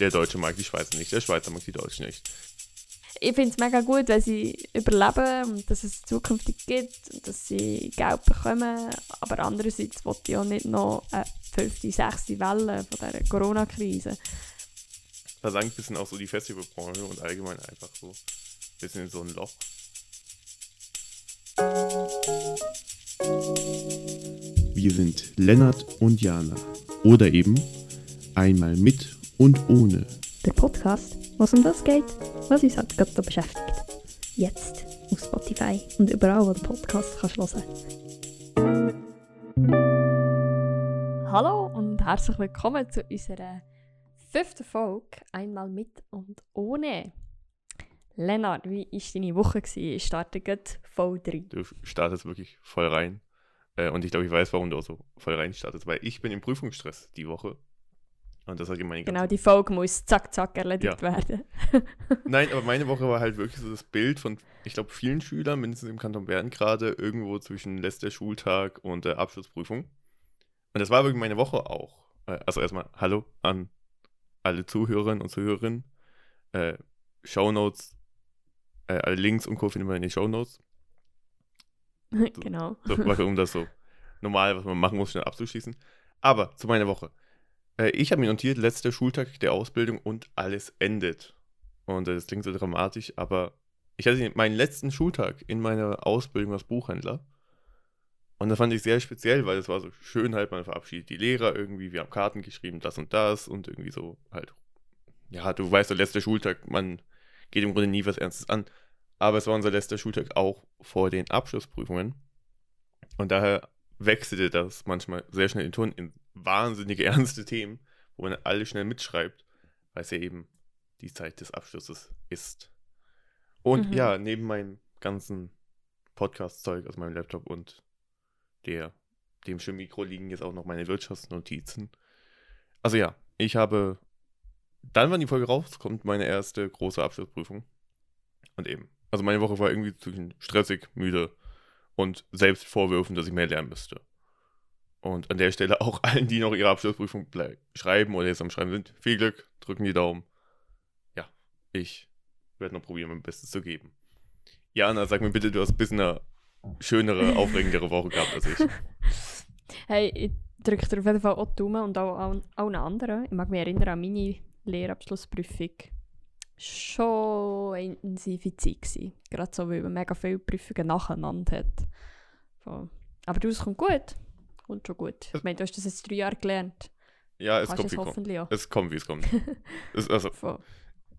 der Deutsche mag die Schweizer nicht, der Schweizer mag die Deutschen nicht. Ich finde es mega gut, wenn sie überleben und dass es zukünftig gibt und dass sie Geld bekommen. Aber andererseits wollte ich auch nicht noch eine fünfte, sechste Welle von dieser Corona-Krise. versank ein bisschen auch so die Festivalbranche und allgemein einfach so ein bisschen in so ein Loch. Wir sind Lennart und Jana. Oder eben einmal mit und ohne. Der Podcast, was um das geht, was uns halt gerade so beschäftigt. Jetzt auf Spotify und überall, wo du Podcast kannst hören. Hallo und herzlich willkommen zu unserer fünften Folge Einmal mit und ohne. Lennart, wie war deine Woche? Gewesen? Ich starte gerade voll drin. Du startest wirklich voll rein. Äh, und ich glaube, ich weiß, warum du auch so voll rein startest, weil ich bin im Prüfungsstress die Woche. Und das hat meine Genau, die Folge muss zack, zack erledigt Ja. werden. Nein, aber meine Woche war halt wirklich so das Bild von, ich glaube, vielen Schülern, mindestens im Kanton Bern gerade, irgendwo zwischen letzter Schultag und der Abschlussprüfung. Und das war wirklich meine Woche auch. Äh, Also erstmal Hallo an alle Zuhörerinnen und Zuhörerinnen. Äh, Shownotes, äh, alle Links und Co. findet man in den Shownotes. genau. So, weil- um das so normal, was man machen muss, schnell abzuschließen. Aber zu meiner Woche. Äh, ich habe mir notiert, letzter Schultag der Ausbildung und alles endet. Und das klingt so dramatisch, aber ich hatte meinen letzten Schultag in meiner Ausbildung als Buchhändler. Und das fand ich sehr speziell, weil es war so schön halt, man verabschiedet die Lehrer irgendwie, wir haben Karten geschrieben, das und das und irgendwie so halt. Ja, du weißt, der letzte Schultag, man geht im Grunde nie was Ernstes an. Aber es war unser letzter Schultag auch vor den Abschlussprüfungen. Und daher wechselte das manchmal sehr schnell den Ton in wahnsinnige ernste Themen, wo man alles schnell mitschreibt, weil es ja eben die Zeit des Abschlusses ist. Und Mhm. ja, neben meinem ganzen Podcast-Zeug aus meinem Laptop und der, dem schönen Mikro liegen jetzt auch noch meine Wirtschaftsnotizen. Also ja, ich habe dann, wann die Folge rauskommt, meine erste große Abschlussprüfung. Und eben. Also meine Woche war irgendwie zwischen stressig, müde und selbst Vorwürfen, dass ich mehr lernen müsste. Und an der Stelle auch allen, die noch ihre Abschlussprüfung schreiben oder jetzt am Schreiben sind, viel Glück, drücken die Daumen. Ja, ich werde noch probieren, mein Bestes zu geben. Jana, sag mir bitte, du hast ein bisschen eine schönere, aufregendere Woche gehabt als ich. Hey, ich drücke dir auf jeden Fall auch Daumen und auch an allen anderen. Ich mag mich erinnern an meine Lehrabschlussprüfung. Schon eine intensive Zeit gewesen. Gerade so, weil man mega viele Prüfungen nacheinander hat. So. Aber du, es kommt gut. Kommt schon gut. Ich meine, du hast das jetzt drei Jahre gelernt. Ja, es Kannst kommt, es wie es kommt. hoffentlich auch. Es kommt, wie es kommt. es, also, Voll.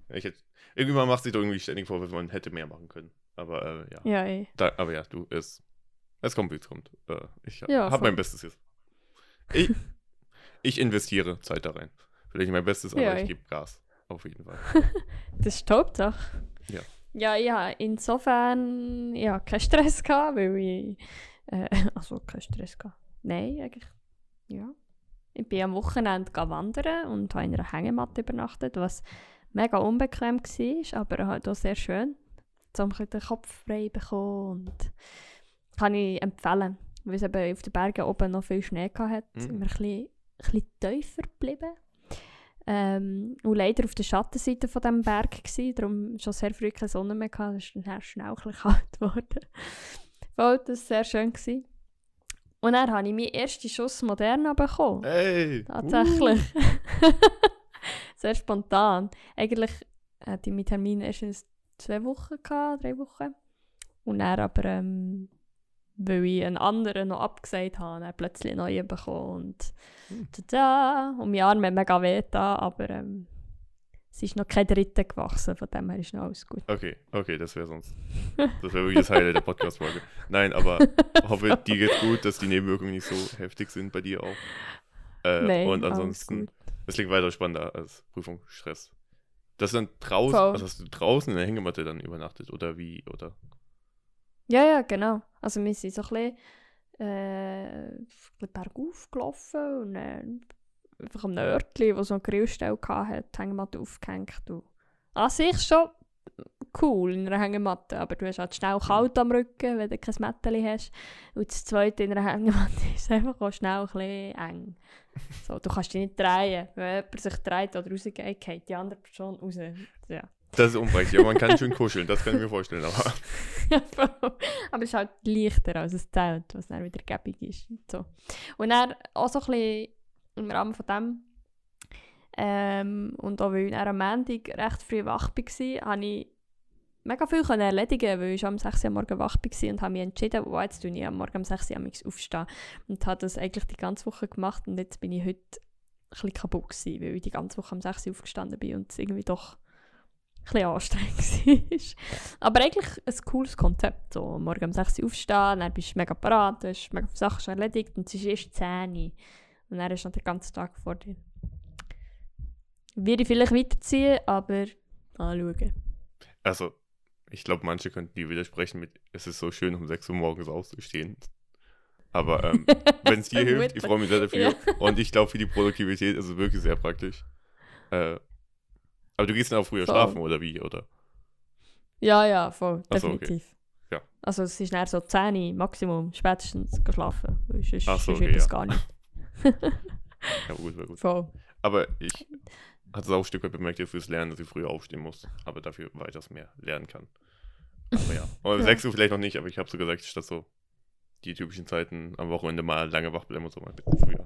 ich hätte, irgendwann macht sich doch irgendwie ständig vor, man hätte mehr machen können. Aber äh, ja. Ja, ey. Da, aber ja, du, es, es kommt, wie es kommt. Äh, ich Ja, habe mein Bestes jetzt. Ich, ich investiere Zeit da rein. Vielleicht mein Bestes, aber Ja, ich gebe Gas. Auf jeden Fall. Das ist die Hauptsache. Ja. Ja, ja, insofern ja, keinen Stress gehabt, weil ich. Äh, also keinen Stress gehabt. Nein, eigentlich. Ja. Ich bin am Wochenende wandern und habe in einer Hängematte übernachtet, was mega unbequem war, aber halt auch sehr schön. Bisschen den Kopf frei bekommen und kann ich empfehlen. Weil es eben auf den Bergen oben noch viel Schnee hatte, Mhm. sind wir ein bisschen, ein tiefer geblieben. Ähm, und leider auf der Schattenseite von diesem Berg gsi, darum schon sehr früh keine Sonne mehr gehabt, ist dann schnell ein bisschen kalt geworden. Voll, das war sehr schön. Gewesen. Und dann habe ich meinen ersten Schuss Moderna bekommen. Hey! Tatsächlich. sehr spontan. Eigentlich hatte ich meinen Termin erst in zwei Wochen, gehabt, drei Wochen. Und dann aber, ähm, weil ich einen anderen noch abgesagt habe, dann plötzlich einen neuen bekommen. Und Hm. tada! Und mein Arm hat mega weh aber ähm, es ist noch kein dritter gewachsen, von dem her ist noch alles gut. Okay, okay, das wäre sonst. Das wäre wirklich das Highlight der Podcast-Folge. Nein, aber hoffe, dir geht's gut, dass die Nebenwirkungen nicht so heftig sind bei dir auch. Äh, Nein, und ansonsten, es klingt weiter spannender als Prüfungsstress. Das ist dann draußen, Voll. also hast du draußen in der Hängematte dann übernachtet oder wie? Oder? Ja, ja, genau. Also wir sind so ein bisschen, äh, bergauf gelaufen und dann einfach am Örtli, wo so eine Grillstelle hatte, die Hängematte aufgehängt. Und an sich schon cool in einer Hängematte, aber du hast halt schnell kalt am Rücken, wenn du kein Mätteli hast. Und das Zweite in einer Hängematte ist einfach auch schnell ein eng. So, du kannst dich nicht drehen. Wenn jemand sich dreht oder rausgeht, geht die andere Person raus. Ja. Das ist unpraktisch. Ja, man kann schön kuscheln, das kann ich mir vorstellen. Aber, aber es ist halt leichter als ein Zelt, was dann wieder gäbig ist. Und, so. und dann auch so ein bisschen im Rahmen von dem ähm, und auch weil ich am Montag recht früh wach war, habe ich mega viel erledigen weil ich am 6 Uhr morgen wach war und habe mich entschieden, oh, jetzt tue ich am Morgen um 6 Uhr aufstehen. Und habe das eigentlich die ganze Woche gemacht und jetzt bin ich heute ein bisschen kaputt gewesen, weil ich die ganze Woche um 6 Uhr aufgestanden bin und es irgendwie doch ein anstrengend war. Aber eigentlich ein cooles Konzept. So, morgen um 6 Uhr aufstehen, dann bist du mega parat, du hast mega viele Sachen schon erledigt und es ist erst 10 Uhr. Und dann ist noch der ganze Tag vor dir. Würde ich vielleicht weiterziehen, aber anschauen. Also, ich glaube, manche könnten dir widersprechen mit, es ist so schön, um 6 Uhr morgens aufzustehen. Aber ähm, wenn es dir hilft, ich freue mich sehr dafür. Ja. Und ich glaube, für die Produktivität ist es wirklich sehr praktisch. Äh, aber du gehst dann auch früher voll. schlafen, oder wie? Oder? Ja, ja, voll, definitiv. So, okay. Ja. Also es ist näher so 10 Uhr Maximum, spätestens schlafen. Sonst, Ach so, okay, ja. gar nicht. ja, gut, war gut. Voll. Aber ich hat es auch ein Stück weit bemerkt, fürs Lernen, dass ich früher aufstehen muss, aber dafür weitaus mehr lernen kann. Aber ja. Aber ja. 6 Uhr vielleicht noch nicht, aber ich habe so gesagt, statt so die typischen Zeiten am Wochenende mal lange wach bleiben und so mal ein bisschen früher.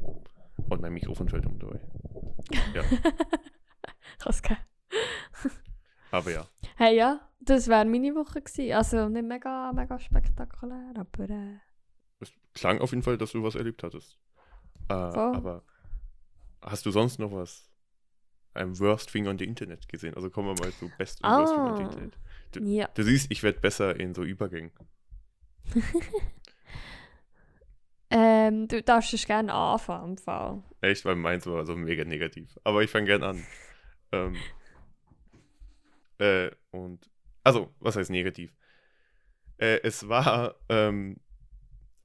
Und mein Mikrofon fällt um dabei. Ja. Geil. aber ja. Hey, ja, das wäre meine Woche gewesen. Also nicht mega, mega spektakulär, aber. Äh... Es klang auf jeden Fall, dass du was erlebt hattest. Äh, aber hast du sonst noch was einem Worst Thing on the Internet gesehen. Also kommen wir mal zu Best und oh. Worst Thing on the ah, Internet. Du, ja. du siehst, ich werde besser in so Übergängen. ähm, du darfst es gerne anfangen. Fall. Echt, weil meins war so mega negativ. Aber ich fange gerne an. ähm, äh, und, also, was heißt negativ? Äh, es war, ähm,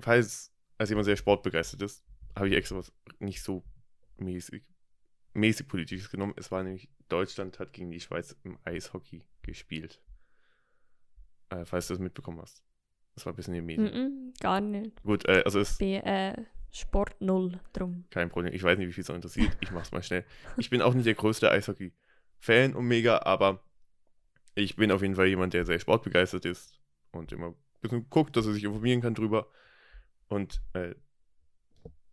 falls als jemand sehr sportbegeistert ist, habe ich extra was nicht so mäßig mäßig politisches genommen. Es war nämlich, Deutschland hat gegen die Schweiz im Eishockey gespielt. Äh, falls du das mitbekommen hast. Das war ein bisschen in den Medien. Mm -mm, gar nicht. Gut, äh, also es. Bin, äh, Sport null drum. Kein Problem. Ich weiß nicht, wie viel es interessiert. Ich mach's mal schnell. Ich bin auch nicht der größte Eishockey-Fan und mega, aber ich bin auf jeden Fall jemand, der sehr sportbegeistert ist und immer ein bisschen guckt, dass er sich informieren kann drüber. Und äh,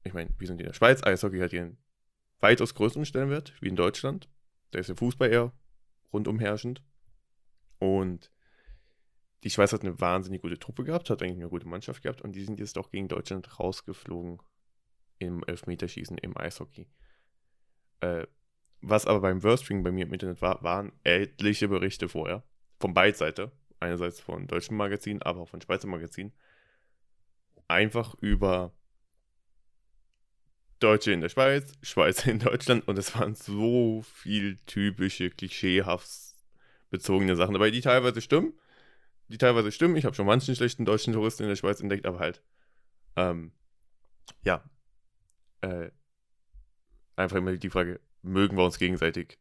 ich meine, wir sind in der Schweiz, Eishockey hat ihren weitaus größeren Stellenwert wie in Deutschland. Da ist der Fußball eher rundum herrschend. Und die Schweiz hat eine wahnsinnig gute Truppe gehabt, hat eigentlich eine gute Mannschaft gehabt und die sind jetzt auch gegen Deutschland rausgeflogen im Elfmeterschießen im Eishockey. Äh, was aber beim Worstring bei mir im Internet war, waren etliche Berichte vorher. Von beiden Seiten. Einerseits von deutschen Magazinen, aber auch von Schweizer Magazinen. Einfach über Deutsche in der Schweiz, Schweizer in Deutschland und es waren so viel typische, klischeehaft bezogene Sachen dabei, die teilweise stimmen. Die teilweise stimmen. Ich habe schon manchen schlechten deutschen Touristen in der Schweiz entdeckt, aber halt, ähm, ja, äh, einfach immer die Frage, mögen wir uns gegenseitig?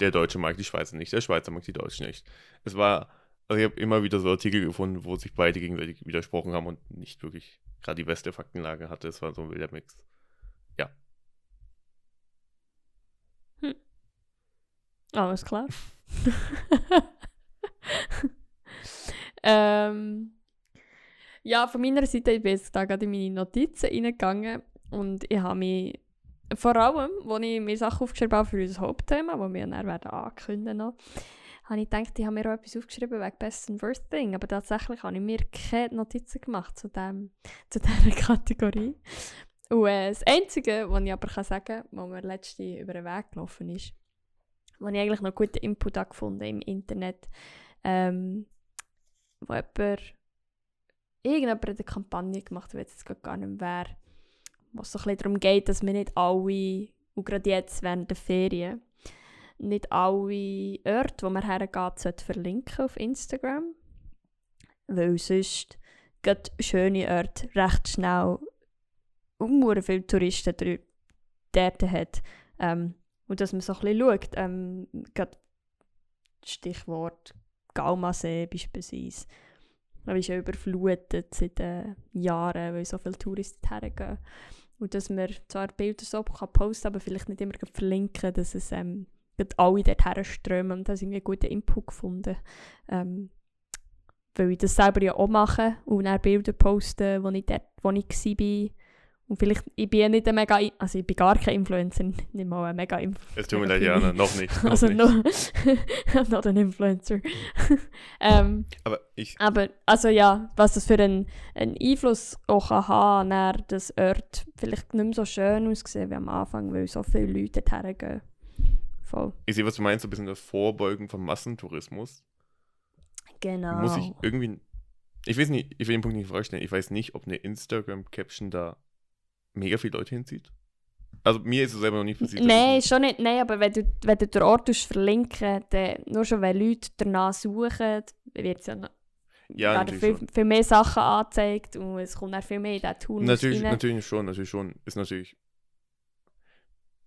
Der Deutsche mag die Schweizer nicht, der Schweizer mag die Deutschen nicht. Es war, also ich habe immer wieder so Artikel gefunden, wo sich beide gegenseitig widersprochen haben und nicht wirklich gerade die beste Faktenlage hatte. Es war so ein wilder Mix. Ja. Hm. Alles klar. ähm, ja, von meiner Seite, ich bin jetzt da gerade in meine Notizen reingegangen und ich habe mich vor allem, als ich mir Sachen aufgeschrieben habe für unser Hauptthema, das wir dann werden ankündigen noch, habe ich gedacht, ich habe mir auch etwas aufgeschrieben wegen Best and Worst Thing, aber tatsächlich habe ich mir keine Notizen gemacht zu, dem, zu dieser Kategorie. Und äh, das Einzige, was ich aber kann sagen kann, was mir letztens über den Weg gelaufen ist, wo ich eigentlich noch guten Input gefunden im Internet, ähm, wo jemand, irgendjemand eine Kampagne gemacht hat, jetzt gar nicht wer, wo es so ein darum geht, dass wir nicht alle, und gerade jetzt während der Ferien, nicht alle Orte, wo man hergeht, verlinken auf Instagram. Weil sonst geht schöne Orte recht schnell um viele Touristen dort hat. Ähm, und dass man so ein bisschen schaut, ähm, Stichwort Galmasee beispielsweise. Er ist ja überflutet seit äh, Jahren, weil so viele Touristen hergehen. Und dass man zwar Bilder so kann posten aber vielleicht nicht immer verlinken, dass es ähm, alle dort herströmen. Und da habe ich einen guten Input gefunden. Ähm, weil ich das selber ja auch mache und dann Bilder posten, wo ich dort, wo ich war. Und vielleicht, ich bin ja nicht ein mega, also ich bin gar kein Influencer, nicht mal ein mega Influencer. Es tut mir leid, Jana, noch nicht. Noch also nicht. noch, not an Influencer. ähm, Aber ich, aber, also ja, was das für einen, einen Einfluss auch kann haben kann, dass Ort vielleicht nicht mehr so schön aussehen wie am Anfang, weil so viele Leute dorthin gehen. Voll. ich sehe, was du meinst, so ein bisschen das Vorbeugen von Massentourismus. Genau. Muss ich irgendwie. Ich weiß nicht, ich will den Punkt nicht vorstellen. Ich weiß nicht, ob eine Instagram-Caption da mega viele Leute hinzieht. Also mir ist es selber noch nicht passiert. Nein, schon nicht. Nein, aber wenn du, wenn du den Ort verlinken dann nur schon wenn Leute danach suchen, wird es ja noch, Ja, werden viel, schon. viel mehr Sachen angezeigt und es kommt dann viel mehr in diesen Tool Natürlich, rein. natürlich schon, natürlich schon. Ist natürlich.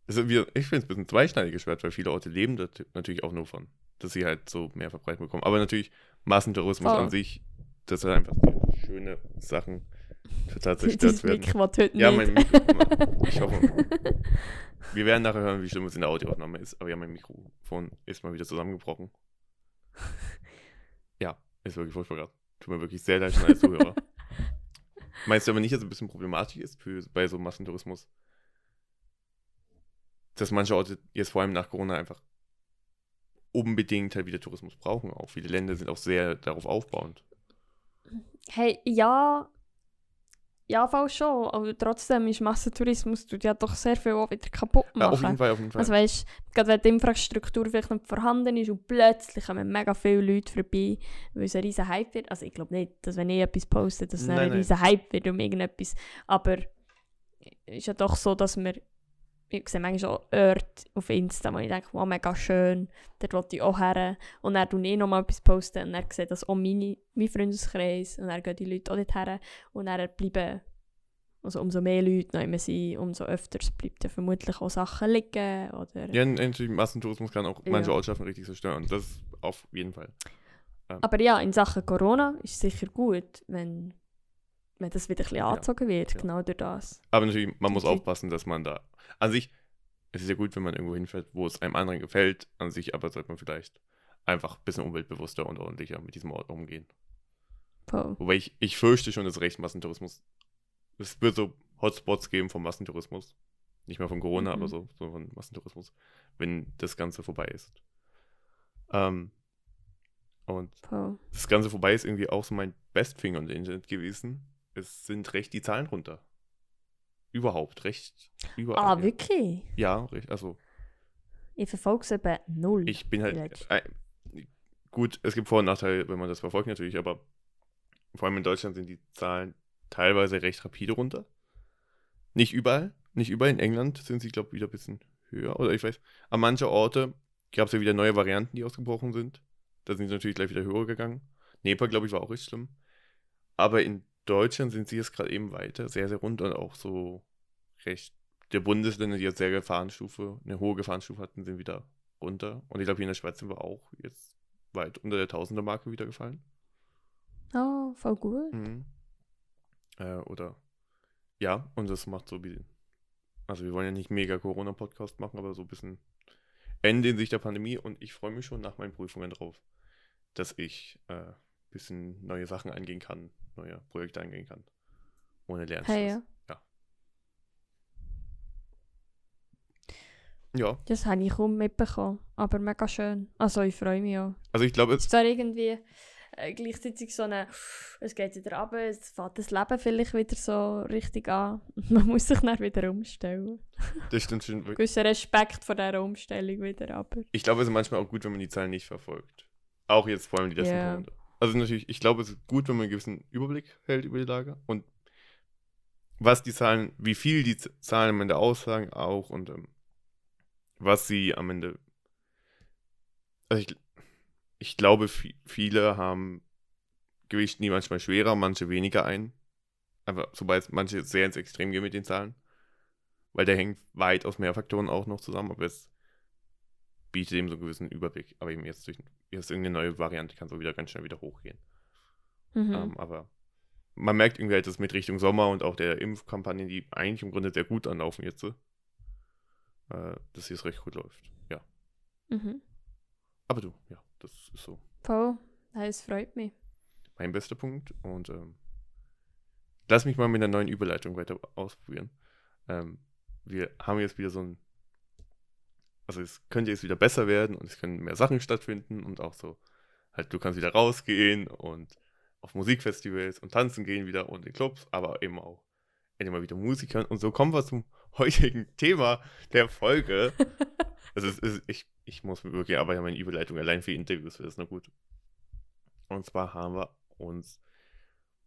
Also wir, ich finde es ein bisschen zweischneidiges Schwert, weil viele Orte leben da natürlich auch nur von, dass sie halt so mehr verbreitet bekommen. Aber natürlich, Massentourismus Voll. an sich, das sind einfach schöne Sachen, tatsächlich zerstört werden. Mikro heute Ja, mein Mikro. Ich hoffe. Wir werden nachher hören, wie schlimm es in der Audioaufnahme ist. Aber ja, mein Mikrofon ist mal wieder zusammengebrochen. Ja, ist wirklich furchtbar gerade. Tut mir wirklich sehr leid als Zuhörer. Meinst du aber nicht, dass es ein bisschen problematisch ist für, bei so Massentourismus? Dass manche Orte jetzt vor allem nach Corona einfach unbedingt halt wieder Tourismus brauchen auch. Viele Länder sind auch sehr darauf aufbauend. Hey, ja, ja, voll schon. Aber trotzdem ist Massentourismus tut ja doch sehr viel auch wieder kaputt Ja, machen. auf jeden Fall, auf jeden Fall. Also weißt, gerade wenn die Infrastruktur vielleicht nicht vorhanden ist und plötzlich kommen mega viele Leute vorbei, weil es ein riesen Hype wird. Also ich glaube nicht, dass wenn ich etwas poste, dass es ein riesen Hype wird um irgendetwas. Aber es ist ja doch so, dass wir ich sehe manchmal auch Orte auf Insta, wo ich denke, wow, mega schön, dort will ich auch her. Und dann tue ich nochmal etwas posten und dann sieht das auch meine, mein Freundeskreis und dann gehen die Leute auch dort her und dann bleiben, also umso mehr Leute noch immer sind, umso öfters bleibt dann vermutlich auch Sachen liegen oder... Ja, natürlich, Massentourismus kann auch manche Ja. Ortschaften richtig zerstören. Das auf jeden Fall. Aber ja, in Sachen Corona ist es sicher gut, wenn, wenn das wieder ein bisschen Ja. angezogen wird, Ja. genau durch das. Aber natürlich, man muss aufpassen, dass man da. An sich, es ist ja gut, wenn man irgendwo hinfährt, wo es einem anderen gefällt. An sich aber sollte man vielleicht einfach ein bisschen umweltbewusster und ordentlicher mit diesem Ort umgehen. Voll. Wobei ich, ich fürchte schon, dass recht Massentourismus. Es wird so Hotspots geben vom Massentourismus. Nicht mehr von Corona, Mhm. aber so, so von Massentourismus, wenn das Ganze vorbei ist. Ähm, und Voll. das Ganze vorbei ist irgendwie auch so mein Best Thing on the Internet gewesen. Es sind recht die Zahlen runter. Überhaupt, recht überall. Ah, wirklich? Ja, recht, also Ich verfolge es eben null. ich bin halt. Äh, gut, es gibt Vor- und Nachteile, wenn man das verfolgt natürlich, aber vor allem in Deutschland sind die Zahlen teilweise recht rapide runter. Nicht überall, nicht überall. In England sind sie, glaube ich, wieder ein bisschen höher. Oder ich weiß, an manchen Orte gab es ja wieder neue Varianten, die ausgebrochen sind. Da sind sie natürlich gleich wieder höher gegangen. Nepal, glaube ich, war auch recht schlimm. Aber in Deutschland sind sie jetzt gerade eben weiter, sehr, sehr rund und auch so recht. Der Bundesländer, die jetzt sehr Gefahrenstufe, eine hohe Gefahrenstufe hatten, sind wieder runter. Und ich glaube, hier in der Schweiz sind wir auch jetzt weit unter der Tausender-Marke wieder gefallen. Ah, voll gut. Mhm. Äh, oder ja, und das macht so ein bisschen. Also wir wollen ja nicht mega Corona-Podcast machen, aber so ein bisschen Ende in Sicht der Pandemie und ich freue mich schon nach meinen Prüfungen drauf, dass ich äh, bisschen neue Sachen angehen kann, neue Projekte angehen kann. Ohne Lernstress. Hey, ja. Ja, Das habe ich kaum mitbekommen. Aber mega schön. Also ich freue mich auch. also ich glaube, Es ist irgendwie äh, gleichzeitig so eine, es geht wieder runter, es fängt das Leben vielleicht wieder so richtig an. Man muss sich dann wieder umstellen. das stimmt schon. Gewisser Respekt vor dieser Umstellung wieder, aber... Ich glaube, es ist manchmal auch gut, wenn man die Zahlen nicht verfolgt. Auch jetzt vor allem die letzten Ja. Monate. Also natürlich, ich glaube, es ist gut, wenn man einen gewissen Überblick hält über die Lage und was die Zahlen, wie viel die Zahlen am Ende aussagen auch und ähm, was sie am Ende. Also ich, ich glaube, vi- viele haben gewichten die manchmal schwerer, manche weniger ein. Aber sobald manche sehr ins Extrem gehen mit den Zahlen. Weil der hängt weit aus mehr Faktoren auch noch zusammen. Aber es bietet eben so einen gewissen Überblick. Aber eben jetzt durch jetzt irgendeine neue Variante kann auch wieder ganz schnell wieder hochgehen. Mhm. Ähm, aber man merkt irgendwie halt, dass mit Richtung Sommer und auch der Impfkampagnen, die eigentlich im Grunde sehr gut anlaufen jetzt, äh, dass hier es recht gut läuft. Ja. Mhm. Aber du, ja, das ist so. Hey, Es freut mich. mein bester Punkt. Und ähm, lass mich mal mit einer neuen Überleitung weiter ausprobieren. Ähm, wir haben jetzt wieder so ein. Also es könnte jetzt wieder besser werden und es können mehr Sachen stattfinden und auch so, halt, du kannst wieder rausgehen und auf Musikfestivals und tanzen gehen wieder und in Clubs, aber eben auch endlich mal wieder Musik hören. Und so kommen wir zum heutigen Thema der Folge. Also es ist, ich, ich muss wirklich, aber ja meine Überleitung allein für Interviews wäre das noch gut. Und zwar haben wir uns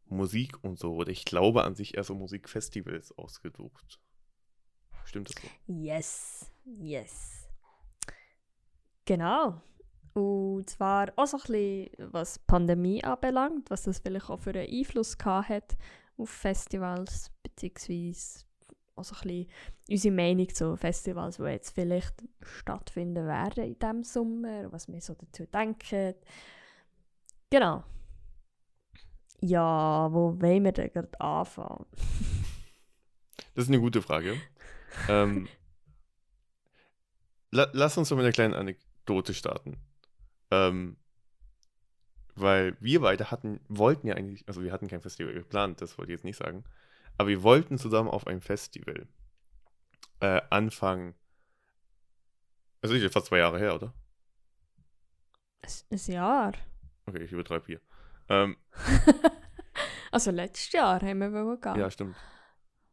Musik und so, oder ich glaube an sich eher so Musikfestivals ausgesucht. Stimmt das so? Yes, yes. Genau. Und zwar auch so ein bisschen, was die Pandemie anbelangt, was das vielleicht auch für einen Einfluss gehabt hat auf Festivals, beziehungsweise auch so ein bisschen unsere Meinung zu Festivals, die jetzt vielleicht stattfinden werden in diesem Sommer, was wir so dazu denken. Genau. Ja, wo wollen wir denn gerade anfangen? Das ist eine gute Frage. ähm, la lass uns doch mit einer kleinen Anekdote starten. Ähm, weil wir beide hatten, wollten ja eigentlich, also wir hatten kein Festival geplant, das wollte ich jetzt nicht sagen, aber wir wollten zusammen auf ein Festival äh, anfangen. Also ist jetzt fast zwei Jahre her, oder? Ein, ein Jahr. Okay, ich übertreibe hier. Ähm, also letztes Jahr haben wir wollen gehen. ja, stimmt.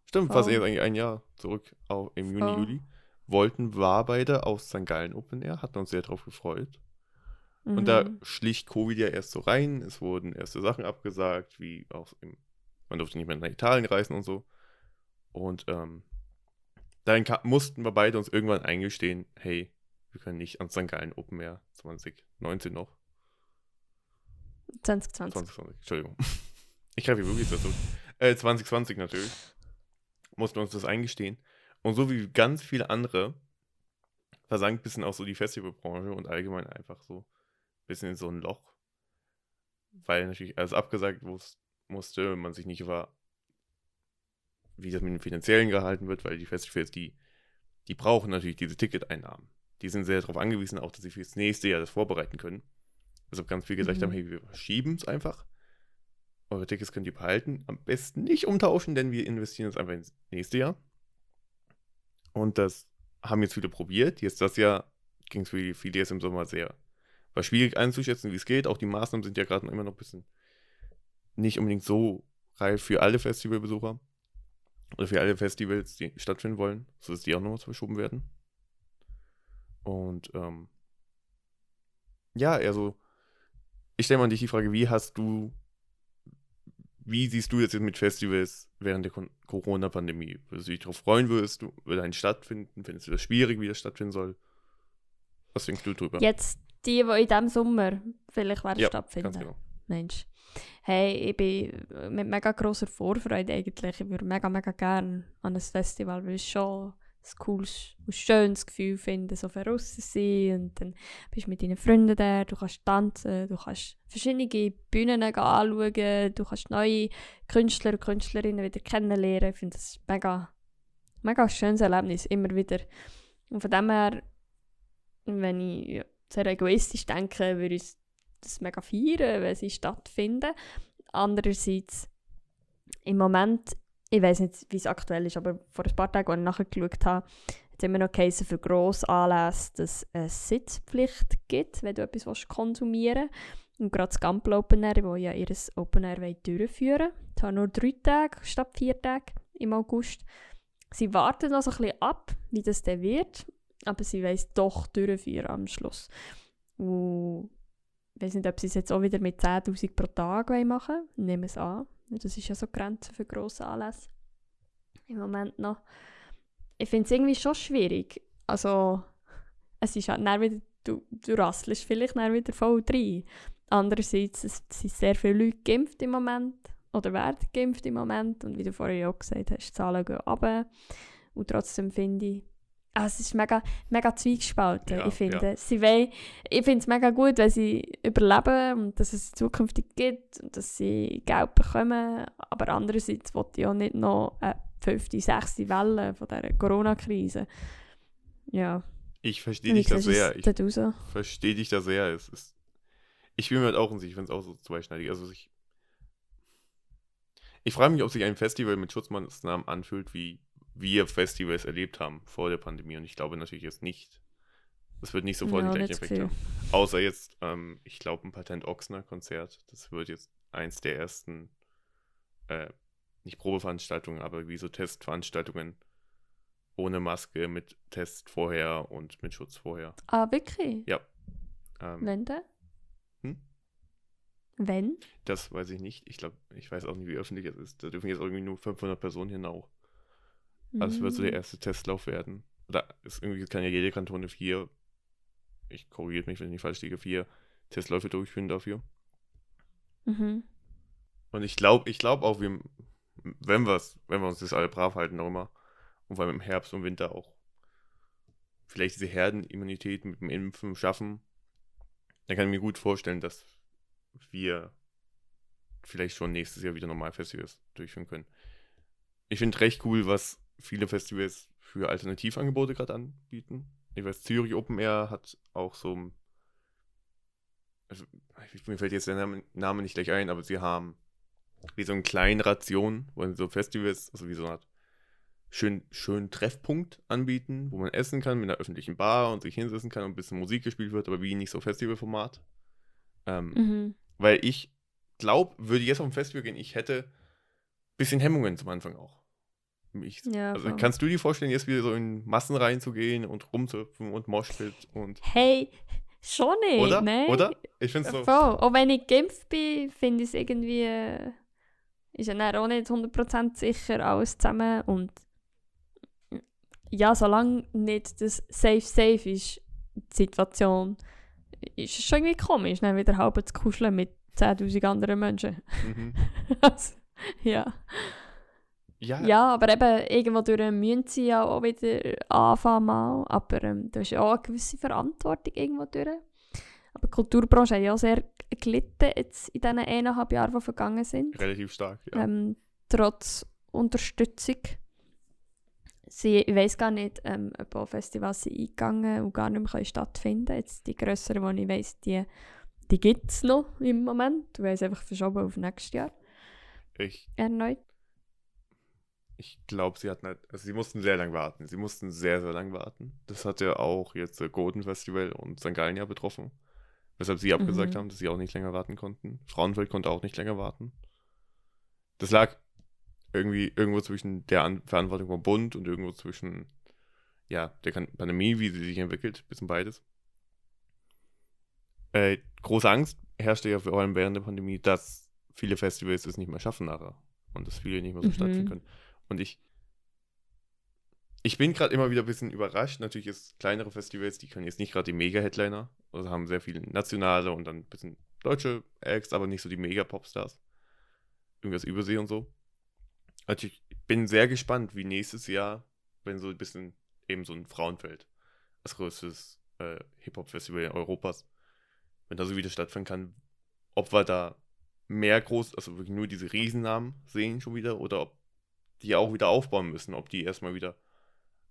Stimmt, fast Voll. eher eigentlich ein Jahr zurück, auch im Juni, Voll. Juli. Wollten war beide auf St. Gallen Open Air, hatten uns sehr drauf gefreut. Und da Mhm. schlich Covid ja erst so rein. Es wurden erste Sachen abgesagt, wie auch im, man durfte nicht mehr nach Italien reisen und so. Und ähm, dann mussten wir beide uns irgendwann eingestehen, hey, wir können nicht an St. Gallen Open Air 2019 noch. 2020. 2020, Entschuldigung. Ich greife hier wirklich dazu. Äh, 2020 natürlich. Mussten wir uns das eingestehen. Und so wie ganz viele andere versank ein bisschen auch so die Festivalbranche und allgemein einfach so ein bisschen in so ein Loch. Weil natürlich alles abgesagt musste man sich nicht war, wie das mit dem Finanziellen gehalten wird, weil die Festivals, die, die brauchen natürlich diese Ticketeinnahmen. Die sind sehr darauf angewiesen, auch dass sie fürs nächste Jahr das vorbereiten können. Also ganz viel gesagt Mhm. haben, hey, wir verschieben es einfach. Eure Tickets könnt ihr behalten. Am besten nicht umtauschen, denn wir investieren es einfach ins nächste Jahr. Und das haben jetzt viele probiert. Jetzt das Jahr ging es für viele jetzt im Sommer sehr. War schwierig einzuschätzen, wie es geht. Auch die Maßnahmen sind ja gerade immer noch ein bisschen nicht unbedingt so reif für alle Festivalbesucher. Oder für alle Festivals, die stattfinden wollen, sodass die auch nochmal verschoben werden. Und ähm, ja, also ich stelle mal an dich die Frage, wie hast du, wie siehst du jetzt mit Festivals während der Corona-Pandemie? Würdest du dich darauf freuen, würdest du, würde ein stattfinden? Findest du das schwierig, wie das stattfinden soll? Was denkst du drüber? Jetzt die, die in diesem Sommer vielleicht werden Ja, stattfinden. Genau. Mensch. Hey, ich bin mit mega grosser Vorfreude eigentlich. Ich würde mega, mega gerne an ein Festival, weil ich schon ein cooles und schönes Gefühl finde, so draussen sein und dann bist du mit deinen Freunden da, du kannst tanzen, du kannst verschiedene Bühnen anschauen, du kannst neue Künstler und Künstlerinnen wieder kennenlernen. Ich finde das mega, mega schönes Erlebnis, immer wieder. Und von dem her, wenn ich ja, sehr egoistisch denke, würde ich das mega feiern, wenn sie stattfinden. Andererseits, im Moment, ich weiß nicht, wie es aktuell ist, aber vor ein paar Tagen, als ich nachgeschaut habe, hat es immer noch geheißen, für Grossanlässe, dass es eine Sitzpflicht gibt, wenn du etwas konsumieren willst. Und gerade das Gampel Open Air, das ja ihr Open Air wollen durchführen wollen, haben nur drei Tage statt vier Tage im August. Sie warten noch so ein bisschen ab, wie das dann wird, aber sie wollen es doch durchführen am Schluss. Und ich weiß nicht, ob sie es jetzt auch wieder mit 10'000 pro Tag machen wollen. Nehmen es an. Das ist ja so Grenze für grosse Anlässe. Im Moment noch. Ich finde es irgendwie schon schwierig. Also, es ist halt dann wieder, du, du rasselst vielleicht dann wieder voll rein. Andererseits es sind sehr viele Leute geimpft im Moment. Oder werden geimpft im Moment. Und wie du vorher auch gesagt hast, die Zahlen gehen runter. Und trotzdem finde ich, ah, es ist mega, mega zweigespalten. Ja, ich finde, ja. sie wollen, ich finde es mega gut, wenn sie überleben und dass es zukünftig gibt und dass sie Geld bekommen. Aber andererseits wollte ich auch nicht noch eine fünfte, sechste Welle von dieser Corona-Krise. Ja, Ich verstehe dich da sehr. Ich verstehe dich da sehr. Es ist, ich bin mir halt auch unsicher. Ich finde es auch so zweischneidig. Also ich, ich frage mich, ob sich ein Festival mit Schutzmaßnahmen anfühlt, wie wir Festivals erlebt haben vor der Pandemie. Und ich glaube natürlich jetzt nicht. Es wird nicht sofort die nicht gleichen das Effekte haben. Außer jetzt, ähm, ich glaube, ein Patent Ochsner-Konzert. Das wird jetzt eins der ersten, äh, nicht Probeveranstaltungen, aber wie so Testveranstaltungen ohne Maske, mit Test vorher und mit Schutz vorher. Ah, wirklich? Ja. Ähm, Wenn denn? Hm? Wenn? Das weiß ich nicht. Ich glaube, ich weiß auch nicht, wie öffentlich es ist. Da dürfen jetzt irgendwie nur 500 Personen hinaus. Also es wird so der Mm. erste Testlauf werden. Oder es irgendwie kann ja jede Kantone vier, ich korrigiere mich, wenn ich nicht falsch liege, vier Testläufe durchführen dafür. Mhm. Und ich glaube, ich glaube auch, wir, wenn, wir's, wenn wir uns das alle brav halten, auch immer, und vor allem im Herbst und Winter auch vielleicht diese Herdenimmunität mit dem Impfen schaffen, dann kann ich mir gut vorstellen, dass wir vielleicht schon nächstes Jahr wieder normal Festivals durchführen können. Ich finde recht cool, was viele Festivals für Alternativangebote gerade anbieten. Ich weiß, Zürich Open Air hat auch so ein also, mir fällt jetzt der Name, Name nicht gleich ein, aber sie haben wie so eine kleine Ration, wo sie so Festivals, also wie so eine Art schön, schönen Treffpunkt anbieten, wo man essen kann mit einer öffentlichen Bar und sich hinsetzen kann und ein bisschen Musik gespielt wird, aber wie nicht so Festivalformat. Ähm, Mhm. Weil ich glaube, würde ich jetzt auf ein Festival gehen, ich hätte ein bisschen Hemmungen zum Anfang auch. Ich, Ja, also kannst du dir vorstellen, jetzt wieder so in Massen reinzugehen und rumzuhüpfen und Moshpit und Hey, schon nicht, oder? nein. Oder? Ich finde es so. Voll. Auch wenn ich geimpft bin, finde ich es irgendwie. äh, Ist ja dann auch nicht 100% sicher alles zusammen. Und ja, solange nicht das Safe Safe ist, die Situation, ist es schon irgendwie komisch, dann wieder halb zu kuscheln mit 10.000 anderen Menschen. Mhm. Also, ja. Ja, ja, aber eben irgendwo durch müssen sie ja auch wieder anfangen mal. Aber ähm, da ist ja auch eine gewisse Verantwortung irgendwo durch. Aber die Kulturbranche hat ja auch sehr gelitten jetzt in diesen eineinhalb Jahren, die vergangen sind. relativ stark. Ja. Ähm, trotz Unterstützung. Sie, ich weiß gar nicht, ähm, ob auch Festivals sind eingegangen und gar nicht mehr stattfinden Jetzt die grösseren, die ich weiss, die, die gibt es noch im Moment. Du weißt einfach verschoben auf nächstes Jahr Ich, erneut. Ich glaube, sie hatten halt, also sie mussten sehr lang warten. Sie mussten sehr, sehr lang warten. Das hat ja auch jetzt äh, Golden Festival und St. Gallen ja betroffen. Weshalb sie abgesagt Mhm. haben, dass sie auch nicht länger warten konnten. Frauenfeld konnte auch nicht länger warten. Das lag irgendwie irgendwo zwischen der An Verantwortung vom Bund und irgendwo zwischen ja, der Pandemie, wie sie sich entwickelt, bisschen beides. Äh, große Angst herrschte ja vor allem während der Pandemie, dass viele Festivals es nicht mehr schaffen nachher und dass viele nicht mehr so Mhm. stattfinden können. Und ich ich bin gerade immer wieder ein bisschen überrascht. Natürlich ist kleinere Festivals, die können jetzt nicht gerade die Mega-Headliner, also haben sehr viele nationale und dann ein bisschen deutsche Acts, aber nicht so die Mega-Popstars. Irgendwas Übersee und so. Also ich bin sehr gespannt, wie nächstes Jahr, wenn so ein bisschen eben so ein Frauenfeld, als größtes äh, Hip-Hop-Festival Europas, wenn das so wieder stattfinden kann, ob wir da mehr groß, also wirklich nur diese Riesennamen sehen schon wieder oder ob die auch wieder aufbauen müssen, ob die erstmal wieder,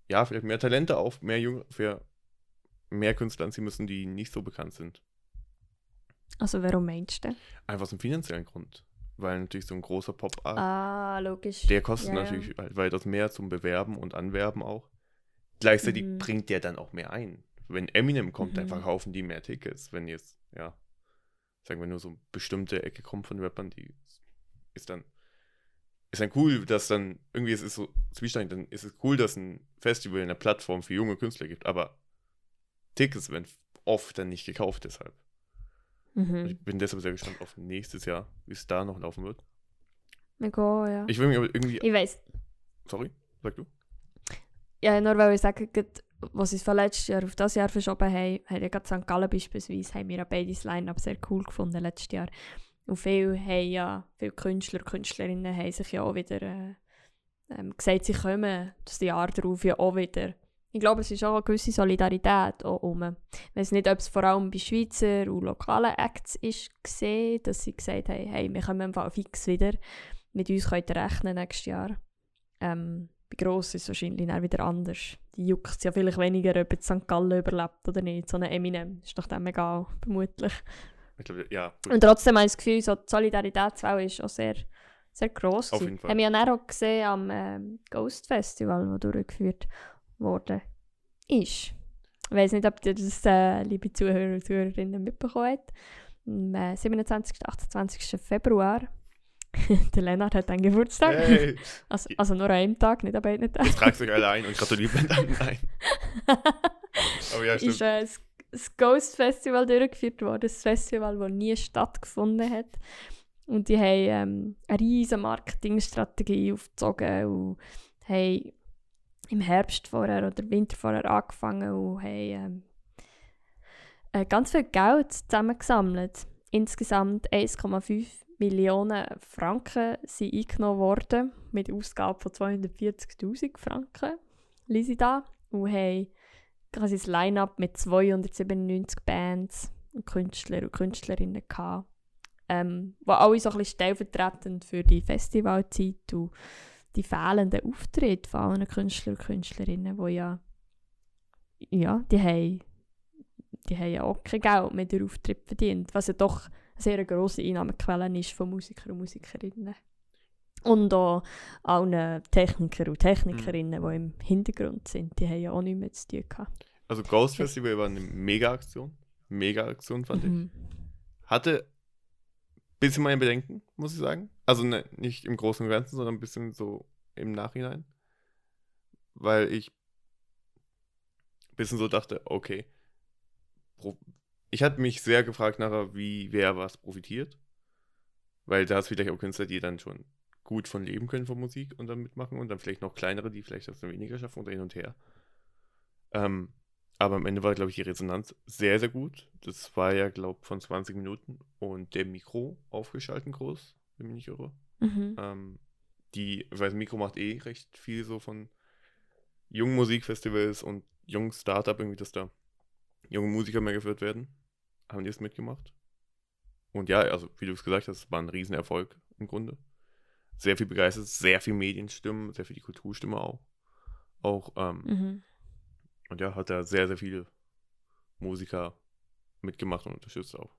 ja, vielleicht mehr Talente auf, mehr Junge, für mehr Künstler anziehen müssen, die nicht so bekannt sind. Also warum meinst du? Einfach aus dem finanziellen Grund. Weil natürlich so ein großer Pop-Art, Ah, logisch. der kostet Ja, ja. natürlich halt weitaus mehr zum Bewerben und Anwerben auch. Gleichzeitig Mhm. bringt der dann auch mehr ein. Wenn Eminem kommt, dann Mhm. verkaufen die mehr Tickets. Wenn jetzt, ja, sagen wir nur so bestimmte Ecke kommt von Rappern, die ist dann, ist dann cool, dass dann, irgendwie es ist so Zwiespalt, dann ist es cool, dass ein Festival eine Plattform für junge Künstler gibt, aber Tickets werden oft dann nicht gekauft deshalb. Mhm. Ich bin deshalb sehr gespannt auf nächstes Jahr, wie es da noch laufen wird. Wir gehen, ja. Ich will mich aber irgendwie, Ich weiss. sorry, sag du? Ja, nur weil ich sagen, gerade, was sie von letztes Jahr auf das Jahr verschoben haben, haben ja gerade St. Gallen beispielsweise, haben wir ja beides Line-Up sehr cool gefunden letztes Jahr. Und viele haben ja, viele Künstler, Künstlerinnen haben sich ja auch wieder äh, ähm, gesagt, sie kommen das Jahr darauf ja auch wieder ich glaube, es ist auch eine gewisse Solidarität auch um. Ich weiß nicht, ob es vor allem bei Schweizer und lokalen Acts ist gesehen, dass sie gesagt haben, hey, wir kommen einfach fix wieder. Mit uns könnt ihr rechnen nächstes Jahr. Ähm, bei Gross ist es wahrscheinlich dann wieder anders. Die juckt es ja vielleicht weniger, ob jetzt St. Gallen überlebt oder nicht. So eine Eminem ist doch dem egal, vermutlich. Ich glaube, ja. Gut. Und trotzdem habe ich das Gefühl, so die Solidaritätswelle ist auch sehr, sehr gross. Auf jeden Fall. Haben wir ja auch gesehen am ähm, Ghost Festival, das durchgeführt ist. Ich weiß nicht, ob ihr das, äh, liebe Zuhörer und Zuhörerinnen, mitbekommen habt. Am äh, 27. 28. Februar. der Lennart hat einen Geburtstag. Hey, Also, also nur an einem Tag, nicht an beiden Tagen. jetzt tragt sich alle ein und gratuliert mir dann ein. Aber ja, stimmt. ist äh, das, das Ghost Festival durchgeführt worden. Das Festival, das nie stattgefunden hat. Und die haben ähm, eine riesige Marketingstrategie aufgezogen und haben im Herbst vorher oder Winter vorher angefangen und haben ähm, äh, ganz viel Geld zusammengesammelt. Insgesamt 1,5 Millionen Franken sind eingenommen worden, mit Ausgabe von 240'000 Franken, lese ich da, und haben quasi ein Line-Up mit 297 Bands und Künstler und Künstlerinnen gehabt, ähm, die alle so ein bisschen stellvertretend für die Festivalzeit und die fehlenden Auftritte von allen Künstler und Künstlerinnen, die ja, ja, die haben, die haben ja auch kein Geld mit der Auftritt verdient, was ja doch eine sehr grosse Einnahmequelle ist von Musikern und Musikerinnen. Und auch allen Techniker und Technikerinnen, die im Hintergrund sind, die haben ja auch nichts mehr zu tun gehabt. Also Ghost Festival war eine Mega-Aktion. Mega-Aktion fand ich. Mhm. Hatte ein bisschen meine Bedenken, muss ich sagen. Also ne, nicht im Großen und Ganzen, sondern ein bisschen so im Nachhinein. Weil ich ein bisschen so dachte, okay. Ich hatte mich sehr gefragt nachher, wie wer was profitiert. Weil da du vielleicht auch Künstler, die dann schon gut von leben können von Musik und dann mitmachen und dann vielleicht noch kleinere, die vielleicht das dann weniger schaffen oder hin und her. Ähm, aber am Ende war, glaube ich, die Resonanz sehr, sehr gut. Das war ja, glaube ich, von 20 Minuten und der Mikro aufgeschalten groß, wenn mich nicht irre. Mhm. Ähm, die, ich weiß, Mikro macht eh recht viel so von jungen Musikfestivals und jungen Startup, irgendwie, dass da junge Musiker mehr geführt werden. Haben die es mitgemacht? Und ja, also wie du es gesagt hast, war ein Riesenerfolg im Grunde. Sehr viel begeistert, sehr viel Medienstimmen, sehr viel die Kulturstimme auch. Auch, ähm, Mhm. und ja, hat da sehr, sehr viele Musiker mitgemacht und unterstützt auch.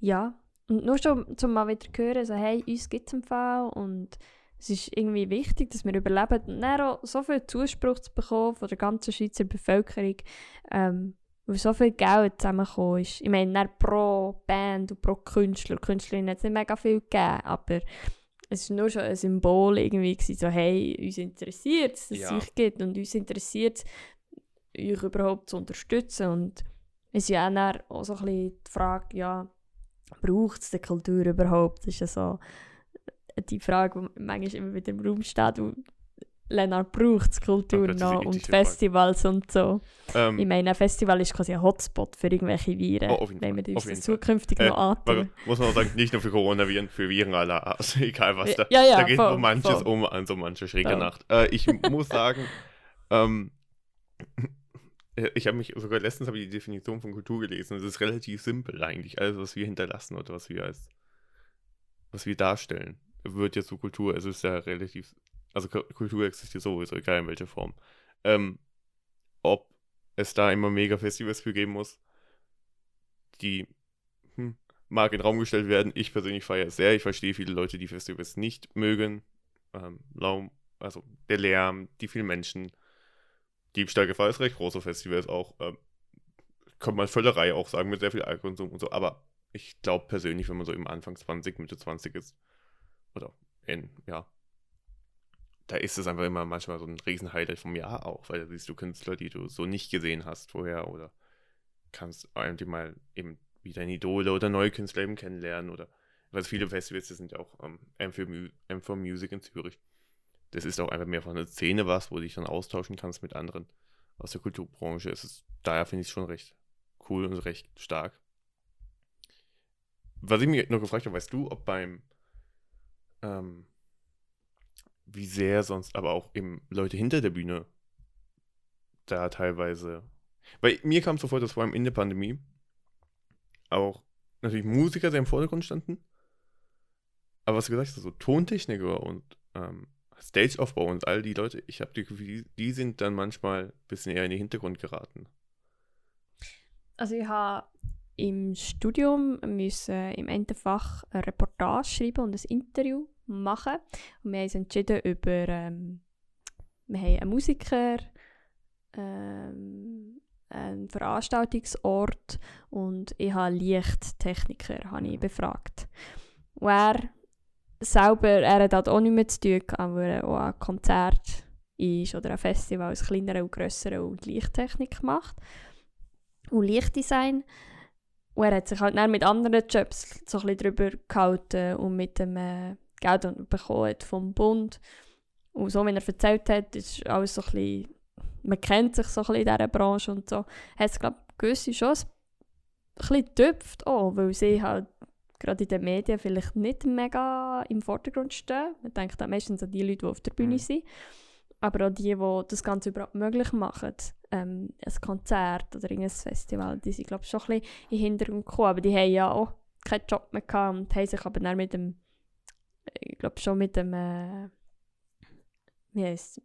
Ja, und nur schon zum mal wieder zu hören, so, hey, uns gibt es im Fall und es ist irgendwie wichtig, dass wir überleben und dann auch so viel Zuspruch zu bekommen von der ganzen Schweizer Bevölkerung, ähm, weil so viel Geld zusammengekommen ist. Ich meine, pro Band und pro Künstler und Künstlerin hat es nicht mega viel gegeben, aber es war nur schon ein Symbol irgendwie, gewesen, so, hey, uns interessiert es, dass Ja. es euch gibt und uns interessiert es, euch überhaupt zu unterstützen und es ist ja auch, auch so ein bisschen die Frage, ja, braucht es die Kultur überhaupt? Das ist ja so die Frage, die manchmal immer wieder im Raum steht. Und Lennart braucht Kultur noch und ethische Frage. Festivals und so. Ähm, Ich meine, ein Festival ist quasi ein Hotspot für irgendwelche Viren. Oh, wenn wir uns das zukünftig Äh, noch antun. muss man auch sagen, nicht nur für Coronaviren, für Viren aller Art. Also egal was da. Ja, ja, da geht voll, so manches voll. um an so manche schräge Voll. Nacht. Äh, ich muss sagen, ähm, ich habe mich sogar letztens habe ich die Definition von Kultur gelesen. Es ist relativ simpel eigentlich. Alles, was wir hinterlassen oder was wir als was wir darstellen, wird ja zu Kultur. Es ist ja relativ, also Ku- Kultur existiert sowieso, egal in welcher Form. Ähm, ob es da immer mega Festivals für geben muss, die hm, mag in den Raum gestellt werden. Ich persönlich feiere es sehr. Ich verstehe viele Leute, die Festivals nicht mögen. Ähm, also der Lärm, die vielen Menschen. Diebstahlgefahr ist recht große Festivals auch. Ähm, kann man Völlerei auch sagen, mit sehr viel Alkoholkonsum und so. Aber ich glaube persönlich, wenn man so im Anfang 20, Mitte 20 ist, oder in, ja, da ist es einfach immer manchmal so ein Riesen-Highlight vom Jahr auch, weil da siehst du Künstler, die du so nicht gesehen hast vorher oder kannst irgendwie mal eben wie deine Idole oder neue Künstler eben kennenlernen oder weil viele Festivals, das sind ja auch ähm, M für, Mu M for Music in Zürich. Das ist auch einfach mehr von einer Szene was, wo du dich dann austauschen kannst mit anderen aus der Kulturbranche. Es ist, daher finde ich es schon recht cool und recht stark. Was ich mir noch gefragt habe, weißt du, ob beim ähm, wie sehr sonst aber auch eben Leute hinter der Bühne da teilweise. Weil mir kam so vor, dass vor allem in der Pandemie auch natürlich Musiker sehr im Vordergrund standen. Aber was du gesagt hast, so Tontechniker und ähm, Stageaufbau und all die Leute, ich habe die Gefühl, die, sind dann manchmal ein bisschen eher in den Hintergrund geraten. Also ich habe im Studium müssen im Endeffach eine Reportage schreiben und ein Interview machen. Und wir haben uns entschieden über, ähm, wir haben einen Musiker, ähm, einen Veranstaltungsort und ich habe Lichttechniker habe ich befragt. Und er selber, er hat halt auch nichts mehr zu tun, aber er auch ein Konzert ist oder ein Festival, ein kleineres und grösseres und Lichttechnik macht und Lichtdesign. Und er hat sich halt dann mit anderen Jobs so ein bisschen drüber gehalten und mit dem äh, Geld bekommen hat vom Bund. Und so, wie er erzählt hat, ist alles so ein bisschen, man kennt sich so ein bisschen in dieser Branche und so, hat es, glaube ich, gewisse schon ein bisschen getüpft auch, weil sie halt gerade in den Medien vielleicht nicht mega im Vordergrund stehen. Man denkt dann meistens an die Leute, die auf der Bühne Mhm. sind. Aber auch die, die das Ganze überhaupt möglich machen. Ähm, ein Konzert oder irgendein Festival, die sind, glaube ich, schon ein bisschen in den Hintergrund gekommen. Aber die haben ja auch keinen Job mehr gehabt und haben sich aber dann mit dem, ich glaube schon mit dem, äh, wie heisst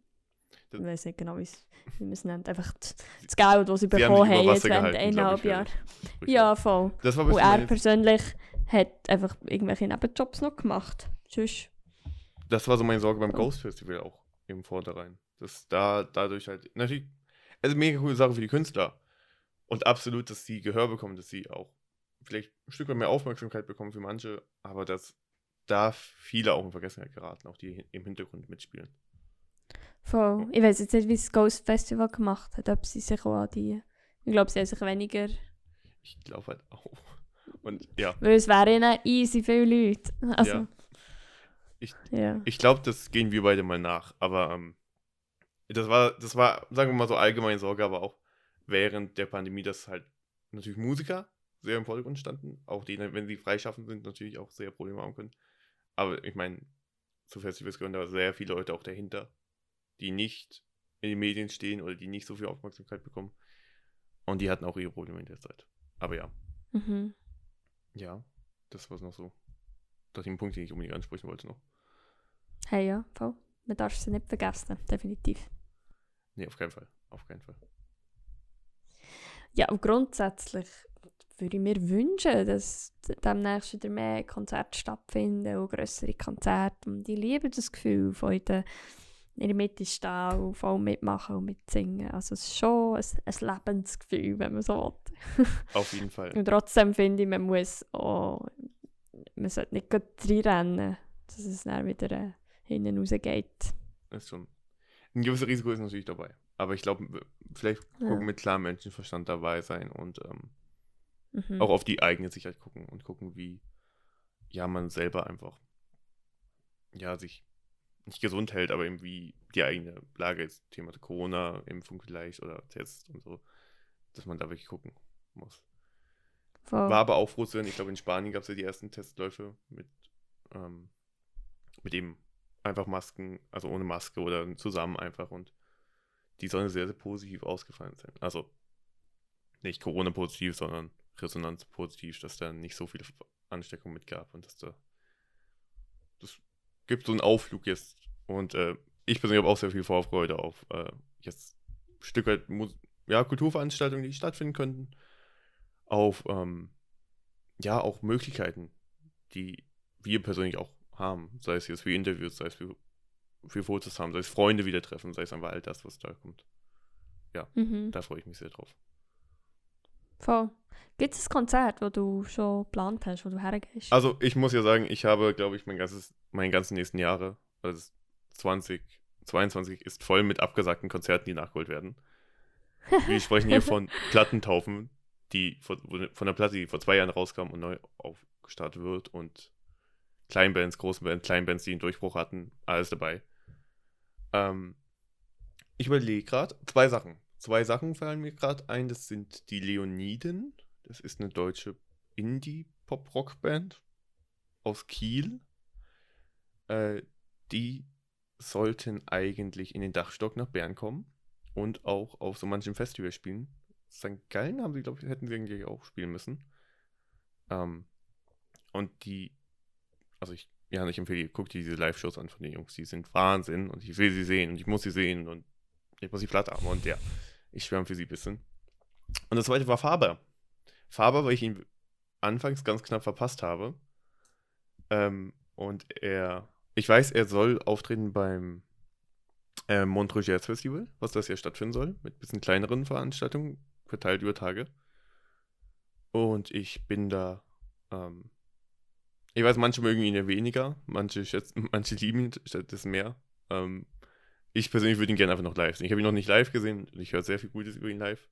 ich weiß nicht genau, wie man es nennt, einfach das, Geld, das sie bekommen haben, jetzt während eineinhalb Jahren. Ja, voll. Und er persönlich hat einfach irgendwelche Nebenjobs noch gemacht. Sonst, Das war so meine Sorge beim Oh. Ghost Festival auch im Vorderein. Dass da dadurch halt, natürlich, eine mega coole Sache für die Künstler. Und absolut, dass sie Gehör bekommen, dass sie auch vielleicht ein Stück weit mehr Aufmerksamkeit bekommen für manche, aber dass da viele auch in Vergessenheit geraten, auch die im Hintergrund mitspielen. voll. Ich weiß jetzt nicht, wie das Ghost Festival gemacht hat, ob sie sich auch an die, ich glaube, sie haben sich weniger, Ich glaube halt auch. Und ja, weil es wären ja easy viele Leute. Also, Ja. Ich- ja. ich glaube, das gehen wir beide mal nach. Aber ähm, das war, das war, sagen wir mal so allgemeine Sorge, aber auch während der Pandemie, dass halt natürlich Musiker sehr im Vordergrund standen. Auch die, wenn sie freischaffend sind, natürlich auch sehr Probleme haben können. Aber ich meine, zu Festivals gehören da sehr viele Leute auch dahinter, die nicht in den Medien stehen oder die nicht so viel Aufmerksamkeit bekommen. Und die hatten auch ihre Probleme in der Zeit. Aber ja, Mhm. ja, das war noch so. Das ist ein Punkt, den ich unbedingt ansprechen wollte noch. Hey, ja, voll. Man darf sie nicht vergessen, definitiv. Nee, auf keinen Fall. Auf keinen Fall. Ja, und grundsätzlich würde ich mir wünschen, dass demnächst wieder mehr Konzerte stattfinden und grössere Konzerte. Und ich liebe das Gefühl, von in der, in der Mitte stehen und voll mitmachen und mitsingen. Also es ist schon ein, ein Lebensgefühl, wenn man so will. Auf jeden Fall. Und trotzdem finde ich, man muss auch, man sollte nicht reinrennen, dass es dann wieder äh, hinten rausgeht. Ist schon. Ein gewisses Risiko ist natürlich dabei. Aber ich glaube, vielleicht Ja. mit klarem Menschenverstand dabei sein und ähm, Mhm. auch auf die eigene Sicherheit gucken und gucken, wie ja man selber einfach ja sich nicht gesund hält, aber eben wie die eigene Lage ist. Thema Corona, Impfung vielleicht oder Tests und so, dass man da wirklich gucken muss. Voll. War aber auch froh zu hören, ich glaube in Spanien gab es ja die ersten Testläufe mit, ähm, mit eben einfach Masken, also ohne Maske oder zusammen einfach und die sollen sehr, sehr positiv ausgefallen sein. Also nicht Corona-positiv, sondern Resonanz-positiv, dass da nicht so viele Ansteckungen mit gab und dass da das gibt so einen Auflug jetzt und äh, ich persönlich habe auch sehr viel Vorfreude auf äh, jetzt ein Stück weit Mus ja, Kulturveranstaltungen, die stattfinden könnten auf ähm, ja auch Möglichkeiten, die wir persönlich auch haben, sei es jetzt für Interviews, sei es für, für Fotos haben, sei es Freunde wieder treffen, sei es einfach all das, was da kommt. Mhm. Da freue ich mich sehr drauf. Voll. Gibt es ein Konzert, das du schon geplant hast, wo du hergehst? Also ich muss ja sagen, ich habe, glaube ich, mein ganzes, meine ganzen nächsten Jahre, also 2022 ist voll mit abgesagten Konzerten, die nachgeholt werden. Wir sprechen hier von Plattentaufen, die vor, von der Platte, die vor zwei Jahren rauskam und neu aufgestartet wird und Kleinbands, großen Bands, Kleinbands, die einen Durchbruch hatten, alles dabei. Ähm, ich überlege gerade zwei Sachen. Zwei Sachen fallen mir gerade ein. Das sind die Leoniden. Das ist eine deutsche Indie-Pop-Rock-Band aus Kiel. Äh, die sollten eigentlich in den Dachstock nach Bern kommen und auch auf so manchen Festivals spielen. St. Gallen haben sie, glaube ich, hätten sie eigentlich auch spielen müssen. Ähm, und die, also ich, ja, ich empfehle, guckt diese Live-Shows an von den Jungs. Die sind Wahnsinn und ich will sie sehen und ich muss sie sehen und ich muss die Platte haben und ja, ich schwärme für sie ein bisschen. Und das zweite war Faber. Faber, weil ich ihn anfangs ganz knapp verpasst habe. Ähm, und er, ich weiß, er soll auftreten beim äh, Montreux Jazz Festival, was das ja stattfinden soll, mit ein bisschen kleineren Veranstaltungen, verteilt über Tage. Und ich bin da, ähm, ich weiß, manche mögen ihn ja weniger, manche, schätzen, manche lieben ihn stattdessen mehr. Ähm, ich persönlich würde ihn gerne einfach noch live sehen. Ich habe ihn noch nicht live gesehen und ich höre sehr viel Gutes über ihn live.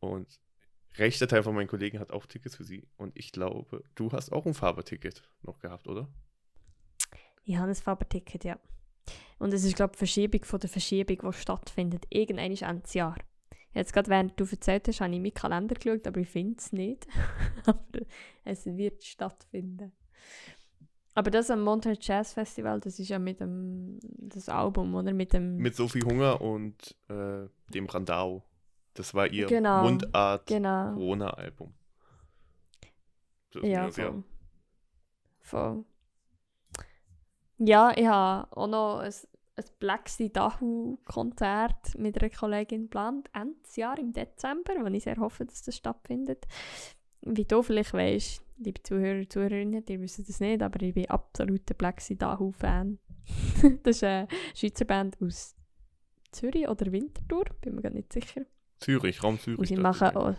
Und rechter Teil von meinen Kollegen hat auch Tickets für sie. Und ich glaube, du hast auch ein Faber-Ticket noch gehabt, oder? Ich habe ein Faber-Ticket, ja. Und es ist, glaube ich, Verschiebung von der Verschiebung, die stattfindet. Irgendwann ist Ende Jahr. Jetzt gerade während du erzählt hast, habe ich in meinen Kalender geschaut, aber ich finde es nicht. aber es wird stattfinden. Aber das am Monterey Jazz Festival, das ist ja mit dem das Album, oder? Mit dem. Mit Sophie Hunger und äh, dem Brandau. Das war ihr Genau, Mundart Genau. Corona-Album. Ja, voll. voll. Ja, ich habe auch noch ein, ein Black Sea Dahu-Konzert mit einer Kollegin geplant, Ende Jahr im Dezember, wo ich sehr hoffe, dass das stattfindet. Wie du vielleicht weißt, liebe Zuhörer Zuhörerinnen, die wissen das nicht, aber ich bin absoluter Black Sea Dahu-Fan. das ist eine Schweizer Band aus Zürich oder Winterthur, bin mir gar nicht sicher. Zürich, Raum Zürich. Und sie machen auch... Aber,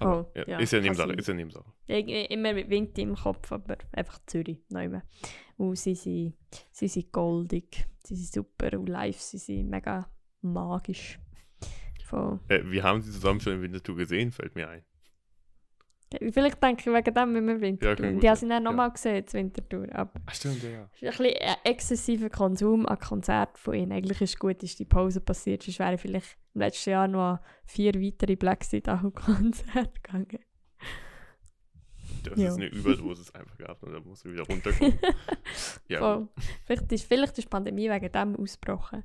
Oh, ja, ja, ist ja Nebensache, sein. ist ja ich, immer mit Wind im Kopf, aber einfach Zürich. Nehmen. Und sie sind, sie sind goldig, sie sind super und live sie sind mega magisch. Voll. Äh, wir haben sie zusammen schon im Winterthur gesehen, fällt mir ein. Vielleicht denke ich wegen dem immer Winterthur. kann gut Die haben sie dann ja. nochmal gesehen, zur Winterthur. Aber Ach stimmt, ja, ja. es ist ein bisschen ein exzessiver Konsum an Konzerten von ihnen. Eigentlich ist gut, ist die Pause passiert. Sonst wäre ich vielleicht im letzten Jahr noch an vier weitere Black Sea Konzerte gegangen. Das Ja. ist eine Überdosis einfach gehabt und da musst du wieder runterkommen. ja, Voll. Vielleicht, ist, vielleicht ist die Pandemie wegen dem ausgebrochen,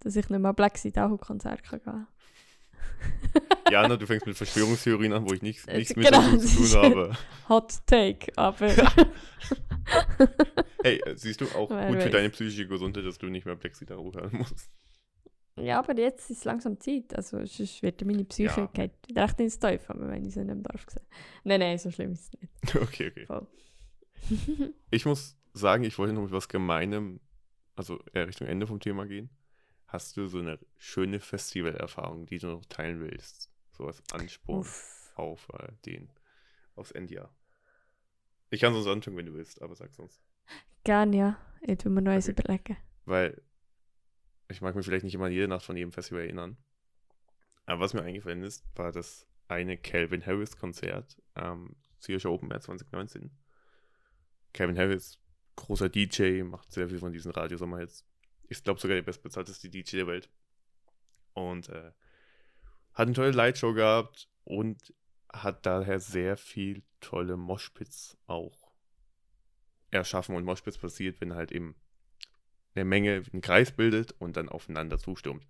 dass ich nicht mehr Black Sea Konzert kann gehen Jana, du fängst mit Verschwörungstheorien an, wo ich nichts, Äh, nichts mit genau, zu tun habe. Hot Take, aber Hey, äh, siehst du auch Wer gut für deine psychische Gesundheit, dass du nicht mehr Daru hören musst. ja, aber jetzt ist es langsam Zeit. Also sonst wird meine Psyche Ja. geht recht ins Teufel, wenn ich sie nicht mehr darf sehen. Nein, nein, so schlimm ist es nicht. okay, okay. Voll. Ich muss sagen, ich wollte noch mit was Gemeinem, also eher Richtung Ende vom Thema gehen. Hast du so eine schöne Festivalerfahrung, die du noch teilen willst? So als Ansporn Uff. auf äh, den, aufs Endjahr. Ich kann sonst anfangen, wenn du willst, aber sag sonst. Gerne, ja. Ich will mir eins Okay. überlegen. Weil ich mag mich vielleicht nicht immer jede Nacht von jedem Festival erinnern. Aber was mir eingefallen ist, war das eine Calvin Harris Konzert am Zürcher Open Air 2019. Calvin Harris, großer DJ, macht sehr viel von diesen Radiosommerhits. Ich glaube sogar der bestbezahlteste DJ der Welt. Und äh, hat eine tolle Lightshow gehabt und hat daher sehr viel tolle Moshpits auch erschaffen. Und Moshpits passiert, wenn halt eben eine Menge einen Kreis bildet und dann aufeinander zustürmt.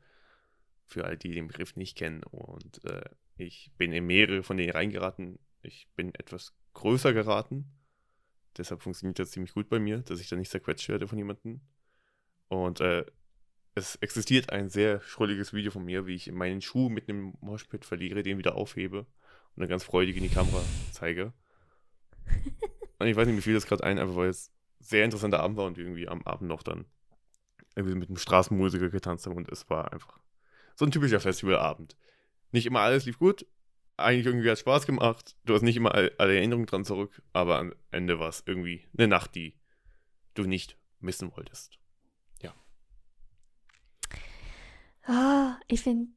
Für all die den Begriff nicht kennen. Und äh, ich bin in mehrere von denen reingeraten. Ich bin etwas größer geraten. Deshalb funktioniert das ziemlich gut bei mir, dass ich da nicht zerquetscht werde von jemandem. Und äh, es existiert ein sehr schrulliges Video von mir, wie ich meinen Schuh mit einem Moshpit verliere, den wieder aufhebe und dann ganz freudig in die Kamera zeige. Und ich weiß nicht, wie viel das gerade ein, einfach weil es sehr interessanter Abend war und irgendwie am Abend noch dann irgendwie mit einem Straßenmusiker getanzt haben und es war einfach so ein typischer Festivalabend. Nicht immer alles lief gut, eigentlich irgendwie hat es Spaß gemacht, du hast nicht immer all- alle Erinnerungen dran zurück, aber am Ende war es irgendwie eine Nacht, die du nicht missen wolltest. Ah, ich finde,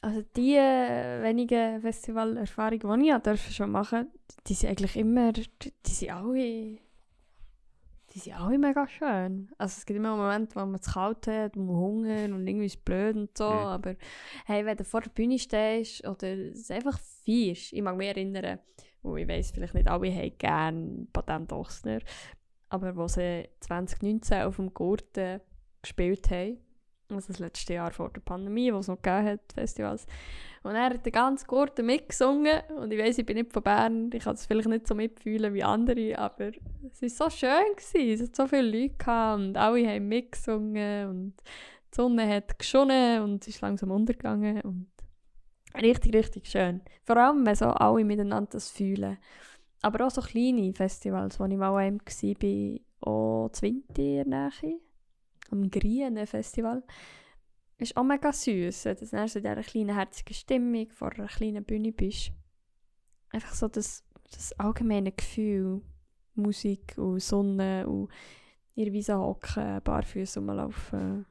also die äh, wenigen Festivalerfahrungen, die ich durfte schon machen die sind eigentlich immer, die, die sind alle, die sind alle mega schön. Also es gibt immer Momente, wo man es kalt hat, man Hunger und irgendwie ist blöd und so, Mhm. aber hey, wenn du vor der Bühne stehst oder es einfach feierst, ich mag mich erinnern, wo ich weiss, vielleicht nicht alle haben gerne Patent Ochsner, aber wo sie 2019 auf dem Gurten gespielt haben, Also das letzte Jahr vor der Pandemie, wo es noch gegeben hat, Festivals. Und er hat den ganzen Gurten mitgesungen. Und ich weiß, ich bin nicht von Bern, ich kann es vielleicht nicht so mitfühlen wie andere, aber es war so schön. Gewesen. Es hat so viele Leute gehabt und alle haben mitgesungen. Und die Sonne hat geschonnen und es ist langsam untergegangen. Und richtig, richtig schön. Vor allem, wenn so alle miteinander das fühlen. Aber auch so kleine Festivals, wo ich mal einem war, auch Zwinti in der Nähe, am Grünen Festival. Ist auch mega süß, wenn du so in dieser kleinen herzigen Stimmung vor einer kleinen Bühne bist. Einfach so das, das allgemeine Gefühl, Musik und Sonne und in der Wiese hocken, barfuß rumlaufen.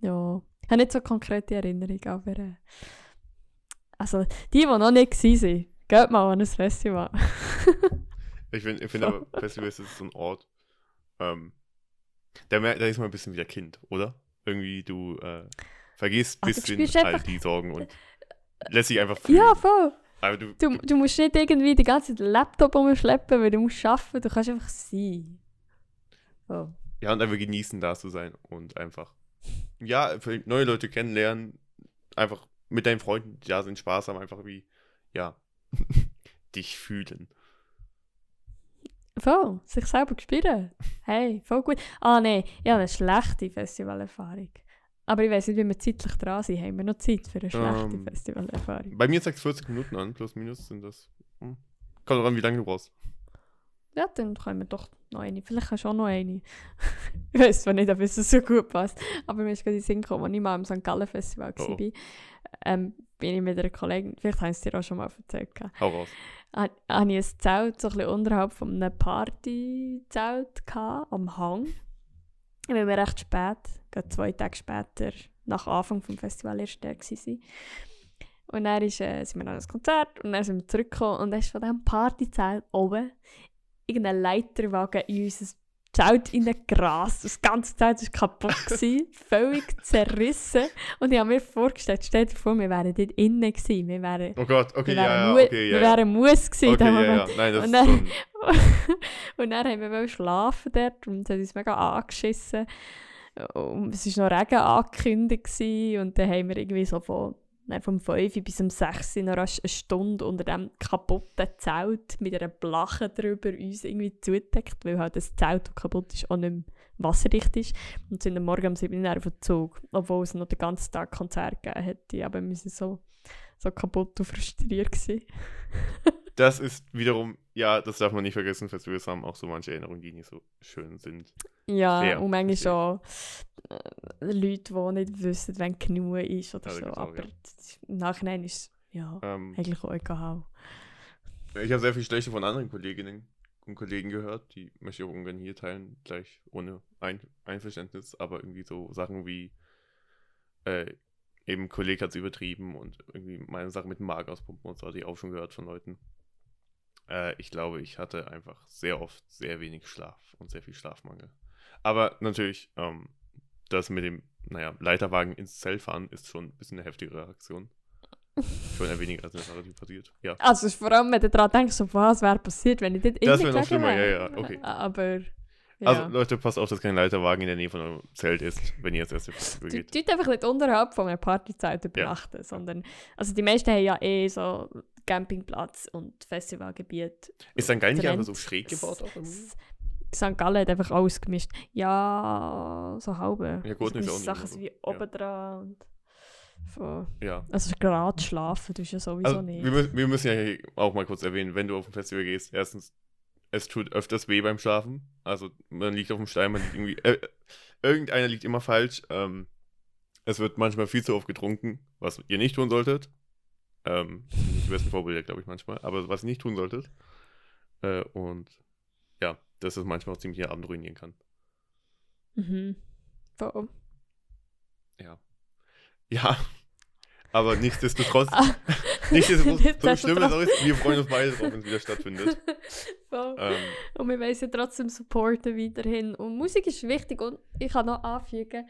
Ja, ich habe nicht so konkrete Erinnerungen, aber äh, also die, die noch nicht waren, geht mal an ein Festival. ich finde ich find aber, Festivals ist so ein Ort, ähm, da, da ist man ein bisschen wieder Kind, oder? Irgendwie, du äh, vergisst ein bisschen all einfach- die Sorgen und lässt dich einfach fühlen. ja, voll. Aber du, Du, du musst nicht irgendwie die ganze Zeit den Laptop umschleppen, weil du musst arbeiten, du kannst einfach sein. Oh. ja, und einfach genießen, da zu sein und einfach, ja, neue Leute kennenlernen, einfach mit deinen Freunden, die da sind, Spaß haben, einfach wie, ja, dich fühlen. Voll, sich selber spielen. Hey, voll gut. Ah nein, ich habe eine schlechte Festivalerfahrung. Aber ich weiß nicht, wie wir zeitlich dran sind. Haben wir noch Zeit für eine schlechte Ähm, Festivalerfahrung? Bei mir zeigt es 40 Minuten an, plus minus sind das. Hm. Kommt an, wie lange du brauchst. Ja, dann können wir doch noch eine. Vielleicht kannst du auch noch eine. ich weiß zwar nicht, ob es so gut passt. Aber mir ist gerade in den Sinn gekommen, als ich mal am St. Gallen Festival Oh. war. Ähm, bin ich mit einer Kollegin, vielleicht habe ich es dir auch schon mal erzählt, raus. ha- habe ich ein Zelt so ein bisschen unterhalb von einem Partyzelt gehabt, am Hang. Weil wir recht spät, gerade zwei Tage später, nach Anfang des Festival erst da waren. Und dann ist, äh, sind wir an ein Konzert und dann sind wir zurückgekommen und dann ist von diesem Partyzelt oben irgendein Leiterwagen in unser Zelt reingerast. Das ganze Zelt war kaputt, gewesen, völlig zerrissen. Und ich habe mir vorgestellt, stell dir vor, wir wären dort innen gewesen. Wir wären, Oh Gott, okay, wir ja, wären, ja, okay, ja. wir wären Muss gewesen in Okay, dem ja, ja. Nein, das Und dann- schon. und dann haben wir schlafen dort und hat uns mega angeschissen. Und es war noch Regen angekündigt gewesen, und dann haben wir irgendwie so von, dann vom 5 bis um 6 noch eine Stunde unter dem kaputten Zelt mit einer Blache drüber uns irgendwie zugedeckt, weil halt das Zelt, das kaputt ist, auch nicht mehr wasserdicht ist. Und sind am Morgen um 7 Uhr auf den Zug, obwohl es noch den ganzen Tag Konzert gegeben hätte. Aber wir sind so, so kaputt und frustriert. Das ist wiederum, ja, das darf man nicht vergessen, Festivals haben auch so manche Erinnerungen, die nicht so schön sind. Ja, Fair, und manchmal auch äh, Leute, die nicht wissen, wenn genug ist oder Ja, so. auch, Aber ja. im Nachhinein ist ja, Ähm, eigentlich auch egal. ich habe sehr viel Schlechte von anderen Kolleginnen und Kollegen gehört, die möchte ich auch ungern hier teilen, gleich ohne Ein Einverständnis, aber irgendwie so Sachen wie, äh, eben Kollege hat es übertrieben und irgendwie meine Sachen mit dem Magen auspumpen und so, hatte ich auch schon gehört von Leuten. Äh, ich glaube, ich hatte einfach sehr oft sehr wenig Schlaf und sehr viel Schlafmangel. Aber natürlich, ähm, das mit dem, naja, Leiterwagen ins Zelt fahren ist schon ein bisschen eine heftigere Aktion. Schon eher weniger als eine Sache, die passiert. Ja. Also vor allem, wenn du daran denkst, so, was wäre passiert, wenn ich Das innen wäre noch schlimmer, ja, wäre. ja, okay. Aber ja. Also Leute, passt auf, dass kein Leiterwagen in der Nähe von eurem Zelt ist, wenn ihr das erste Festival Du geht. tut einfach nicht unterhalb von einer Partyzeit übernachten, sondern also die meisten haben ja eh so Campingplatz und Festivalgebiet. Ist dann geil nicht einfach so schräg gebaut? St. Gallen hat einfach alles gemischt. Ja, so halbe. Ja, gut, nicht Sachen so. wie Ja. oben dran und. Ja. Also gerade schlafen tust du ja sowieso Also, nicht. wir, wir müssen ja auch mal kurz erwähnen, wenn du auf ein Festival gehst, erstens, es tut öfters weh beim Schlafen. Also man liegt auf dem Stein, man liegt irgendwie, äh, irgendeiner liegt immer falsch. Ähm, es wird manchmal viel zu oft getrunken, was ihr nicht tun solltet. Ähm, die besten Vorbilder, glaube ich, manchmal. Aber was ihr nicht tun solltet. Äh, und ja, dass es manchmal auch ziemlich den Abend ruinieren kann. Mhm. Voll. Ja. Ja. Aber nichtsdestotrotz, Ah. nichtsdestotrotz, so schlimm es auch ist, wir freuen uns beide drauf, wenn es wieder stattfindet. Voll. Ähm, Und wir wollen sie trotzdem supporten weiterhin. Und Musik ist wichtig. Und ich kann noch anfügen,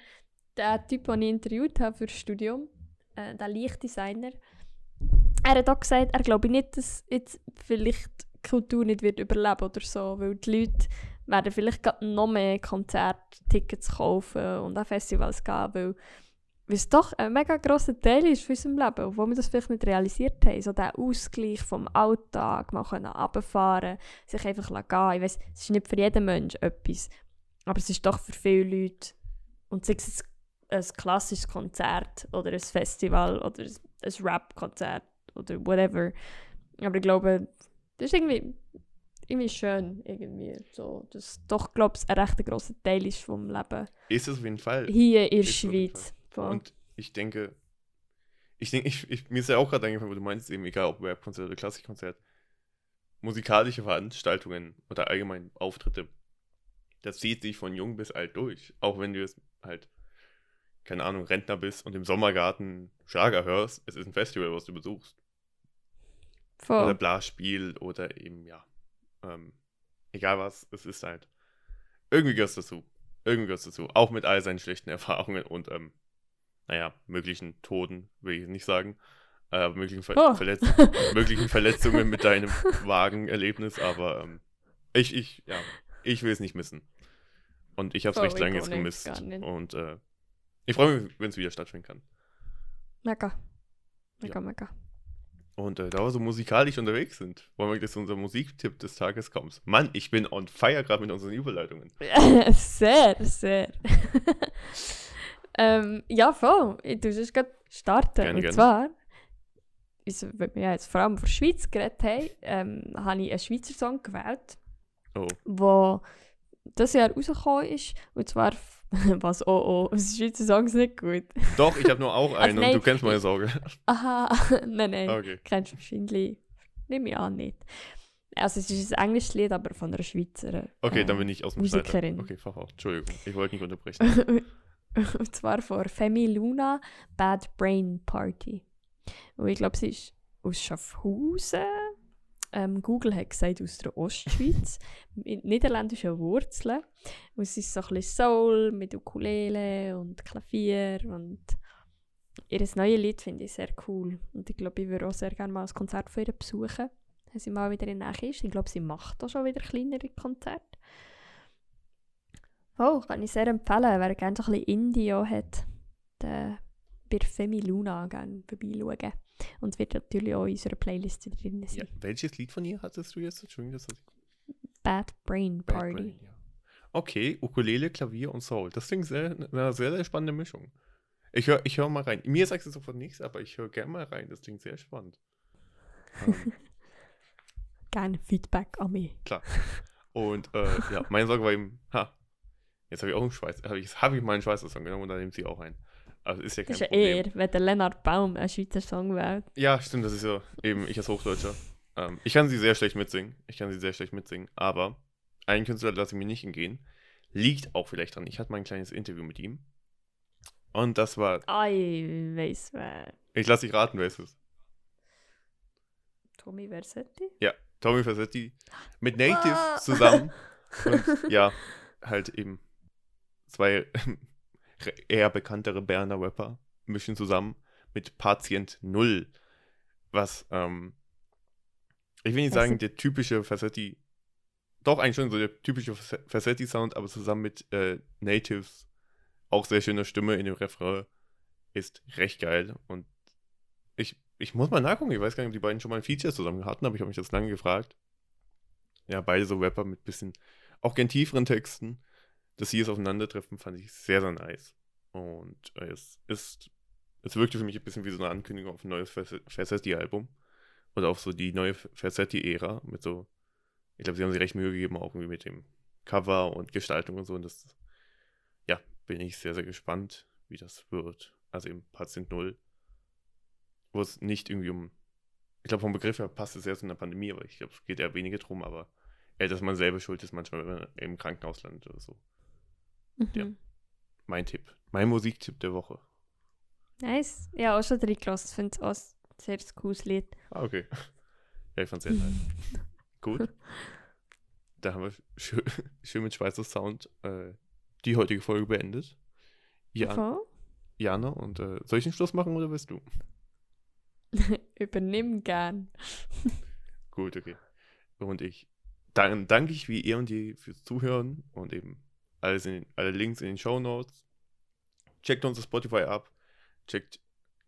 der Typ, den ich interviewt habe für das Studium, äh, der Lichtdesigner, er hat auch gesagt, er glaube nicht, dass jetzt vielleicht die Kultur nicht wird überleben oder so, weil die Leute, werden vielleicht gerade noch mehr Konzerttickets kaufen und an Festivals gehen, weil es doch ein mega grosser Teil ist von unserem Leben, obwohl wir das vielleicht nicht realisiert haben. So der Ausgleich vom Alltag, mal können runterfahren, sich einfach gehen Ich weiss, es ist nicht für jeden Mensch etwas, aber es ist doch für viele Leute, und sei es ein klassisches Konzert oder ein Festival oder ein Rap-Konzert oder whatever. Aber ich glaube, das ist irgendwie, irgendwie schön, irgendwie. So, dass doch, glaube ich, ein recht grosser Teil ist vom Leben. Ist es auf jeden Fall. Hier in der Schweiz. Und ich denke, ich denke, ich, ich, mir ist ja auch gerade eingefallen, wo du meinst, eben egal ob Rap-Konzert oder Klassikkonzert, musikalische Veranstaltungen oder allgemein Auftritte, das zieht sich von jung bis alt durch. Auch wenn du jetzt halt, keine Ahnung, Rentner bist und im Sommergarten Schlager hörst, es ist ein Festival, was du besuchst. Voll. Oder Blasspiel oder eben, ja, ähm, egal was, es ist halt. Irgendwie gehört es dazu. Irgendwie gehört es dazu. Auch mit all seinen schlechten Erfahrungen und ähm, naja, möglichen Toten, will ich nicht sagen, äh, möglichen, Ver oh. Verletz möglichen Verletzungen mit deinem Wagenerlebnis, aber ähm, ich, ich, ja, ich will es nicht missen. Und ich habe es recht lange jetzt gemisst. Und äh, ich freue mich, wenn es wieder stattfinden kann. Mecker. Mecker, ja. mecker. Und äh, da wir so musikalisch unterwegs sind, wollen wir jetzt unser Musiktipp des Tages kommen. Mann, ich bin on fire gerade mit unseren Überleitungen. sehr, sehr. Ähm, ja, voll. Tue es gerade starten. Gerne, und gerne. zwar, weil wir jetzt vor allem von der Schweiz geredet haben, ähm, habe ich einen Schweizer Song gewählt, oh. wo das Jahr rausgekommen ist. Und zwar, was, oh oh, Schweizer Song ist nicht gut. Doch, ich habe nur auch einen also, und du kennst meine Sorge. Aha, nein, nein, okay. kennst du wahrscheinlich, nehme ich an, nicht. Also es ist ein englisches Lied, aber von einer Schweizer Okay, äh, dann bin ich aus dem Musikerin. Okay, fahr auf. Entschuldigung, ich wollte nicht unterbrechen. Und zwar von Femi Luna Bad Brain Party. Und ich glaube, sie ist aus Schaffhausen. Ähm, Google hat gesagt, aus der Ostschweiz. mit niederländischen Wurzeln. Und es ist so ein bisschen Soul mit Ukulele und Klavier. Und ihr neues Lied finde ich sehr cool. Und ich glaube, ich würde auch sehr gerne mal ein Konzert von ihr besuchen, wenn sie mal wieder in der Nähe ist. Ich glaube, sie macht auch schon wieder kleinere Konzerte. Oh, kann ich sehr empfehlen, wer gerne so ein bisschen Indie hat, der bei Femi Luna gerne vorbeischauen. Und wird natürlich auch in unserer Playlist drin sein. Ja, welches Lied von ihr hattest du jetzt? Entschuldigung, das Bad Brain Bad Party. Brain, ja. Okay, Ukulele, Klavier und Soul. Das klingt sehr, eine sehr, sehr spannende Mischung. Ich höre ich hör mal rein. Mir sagst du sofort nichts, aber ich höre gerne mal rein. Das klingt sehr spannend. Ähm. gerne Feedback an mich. Klar. Und äh, ja, meine Sorge war eben, ha, Jetzt habe ich auch einen Schweiß. Hab ich, habe ich meinen Schweizer Song genommen und dann nimmt sie auch ein. Also ist ja kein das ist ja eher, wenn der Lennart Baum ein Schweizer Song wählt. Ja, stimmt, das ist ja eben, ich als Hochdeutscher. Ähm, ich kann sie sehr schlecht mitsingen. Ich kann sie sehr schlecht mitsingen, aber einen Künstler lasse ich mir nicht entgehen. Liegt auch vielleicht dran. Ich hatte mal ein kleines Interview mit ihm. Und das war. Ich weiß wer. Ich lasse dich raten, wer es ist. Tommy Versetti? Ja, Tommy Versetti. Mit Native ah. zusammen. Und ja, halt eben zwei eher bekanntere Berner Rapper mischen zusammen mit Patient Null, was, ähm, ich will nicht sagen, der typische Fassetti, doch eigentlich schon so der typische Fassetti-Sound, aber zusammen mit äh, Natives, auch sehr schöne Stimme in dem Refrain, ist recht geil und ich, ich muss mal nachgucken, ich weiß gar nicht, ob die beiden schon mal ein Feature zusammen hatten, aber ich habe mich das lange gefragt. Ja, beide so Rapper mit bisschen, auch gern tieferen Texten dass sie es aufeinandertreffen, fand ich sehr, sehr nice. Und es ist, es wirkte für mich ein bisschen wie so eine Ankündigung auf ein neues Versetti-Album. Oder auf so die neue Versetti-Ära mit so, ich glaube, sie haben sich recht Mühe gegeben, auch irgendwie mit dem Cover und Gestaltung und so. Und das, ja, bin ich sehr, sehr gespannt, wie das wird. Also eben Patient Null. Wo es nicht irgendwie um, ich glaube, vom Begriff her passt es sehr zu einer Pandemie, aber ich glaube, es geht eher weniger drum, aber eher, dass man selber schuld ist, manchmal, wenn man im Krankenhaus landet oder so. Mhm. Ja. Mein Tipp. Mein Musiktipp der Woche. Nice. Ja, auch schon drin gelassen. Ich finde es auch ein sehr cooles Lied. Ah, okay. Ja, ich fand es sehr nice. Gut. Da haben wir schön, schön mit Schweizer Sound äh, die heutige Folge beendet. Jan, Jana, und äh, soll ich den Schluss machen oder willst du? Übernimm gern. Gut, okay. Und ich dann danke ich wie eh und je fürs Zuhören und eben alles in, alle Links in den Show Notes. Checkt unser Spotify ab, checkt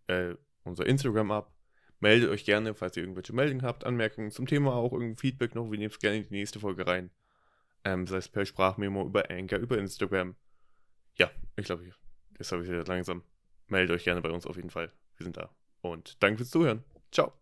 äh, unser Instagram ab, meldet euch gerne, falls ihr irgendwelche Meldungen habt, Anmerkungen zum Thema, auch irgendein Feedback noch. Wir nehmen es gerne in die nächste Folge rein. Ähm, sei es per Sprachmemo, über Anchor, über Instagram. Ja, ich glaube, das habe ich wieder langsam. Meldet euch gerne bei uns auf jeden Fall. Wir sind da. Und danke fürs Zuhören. Ciao.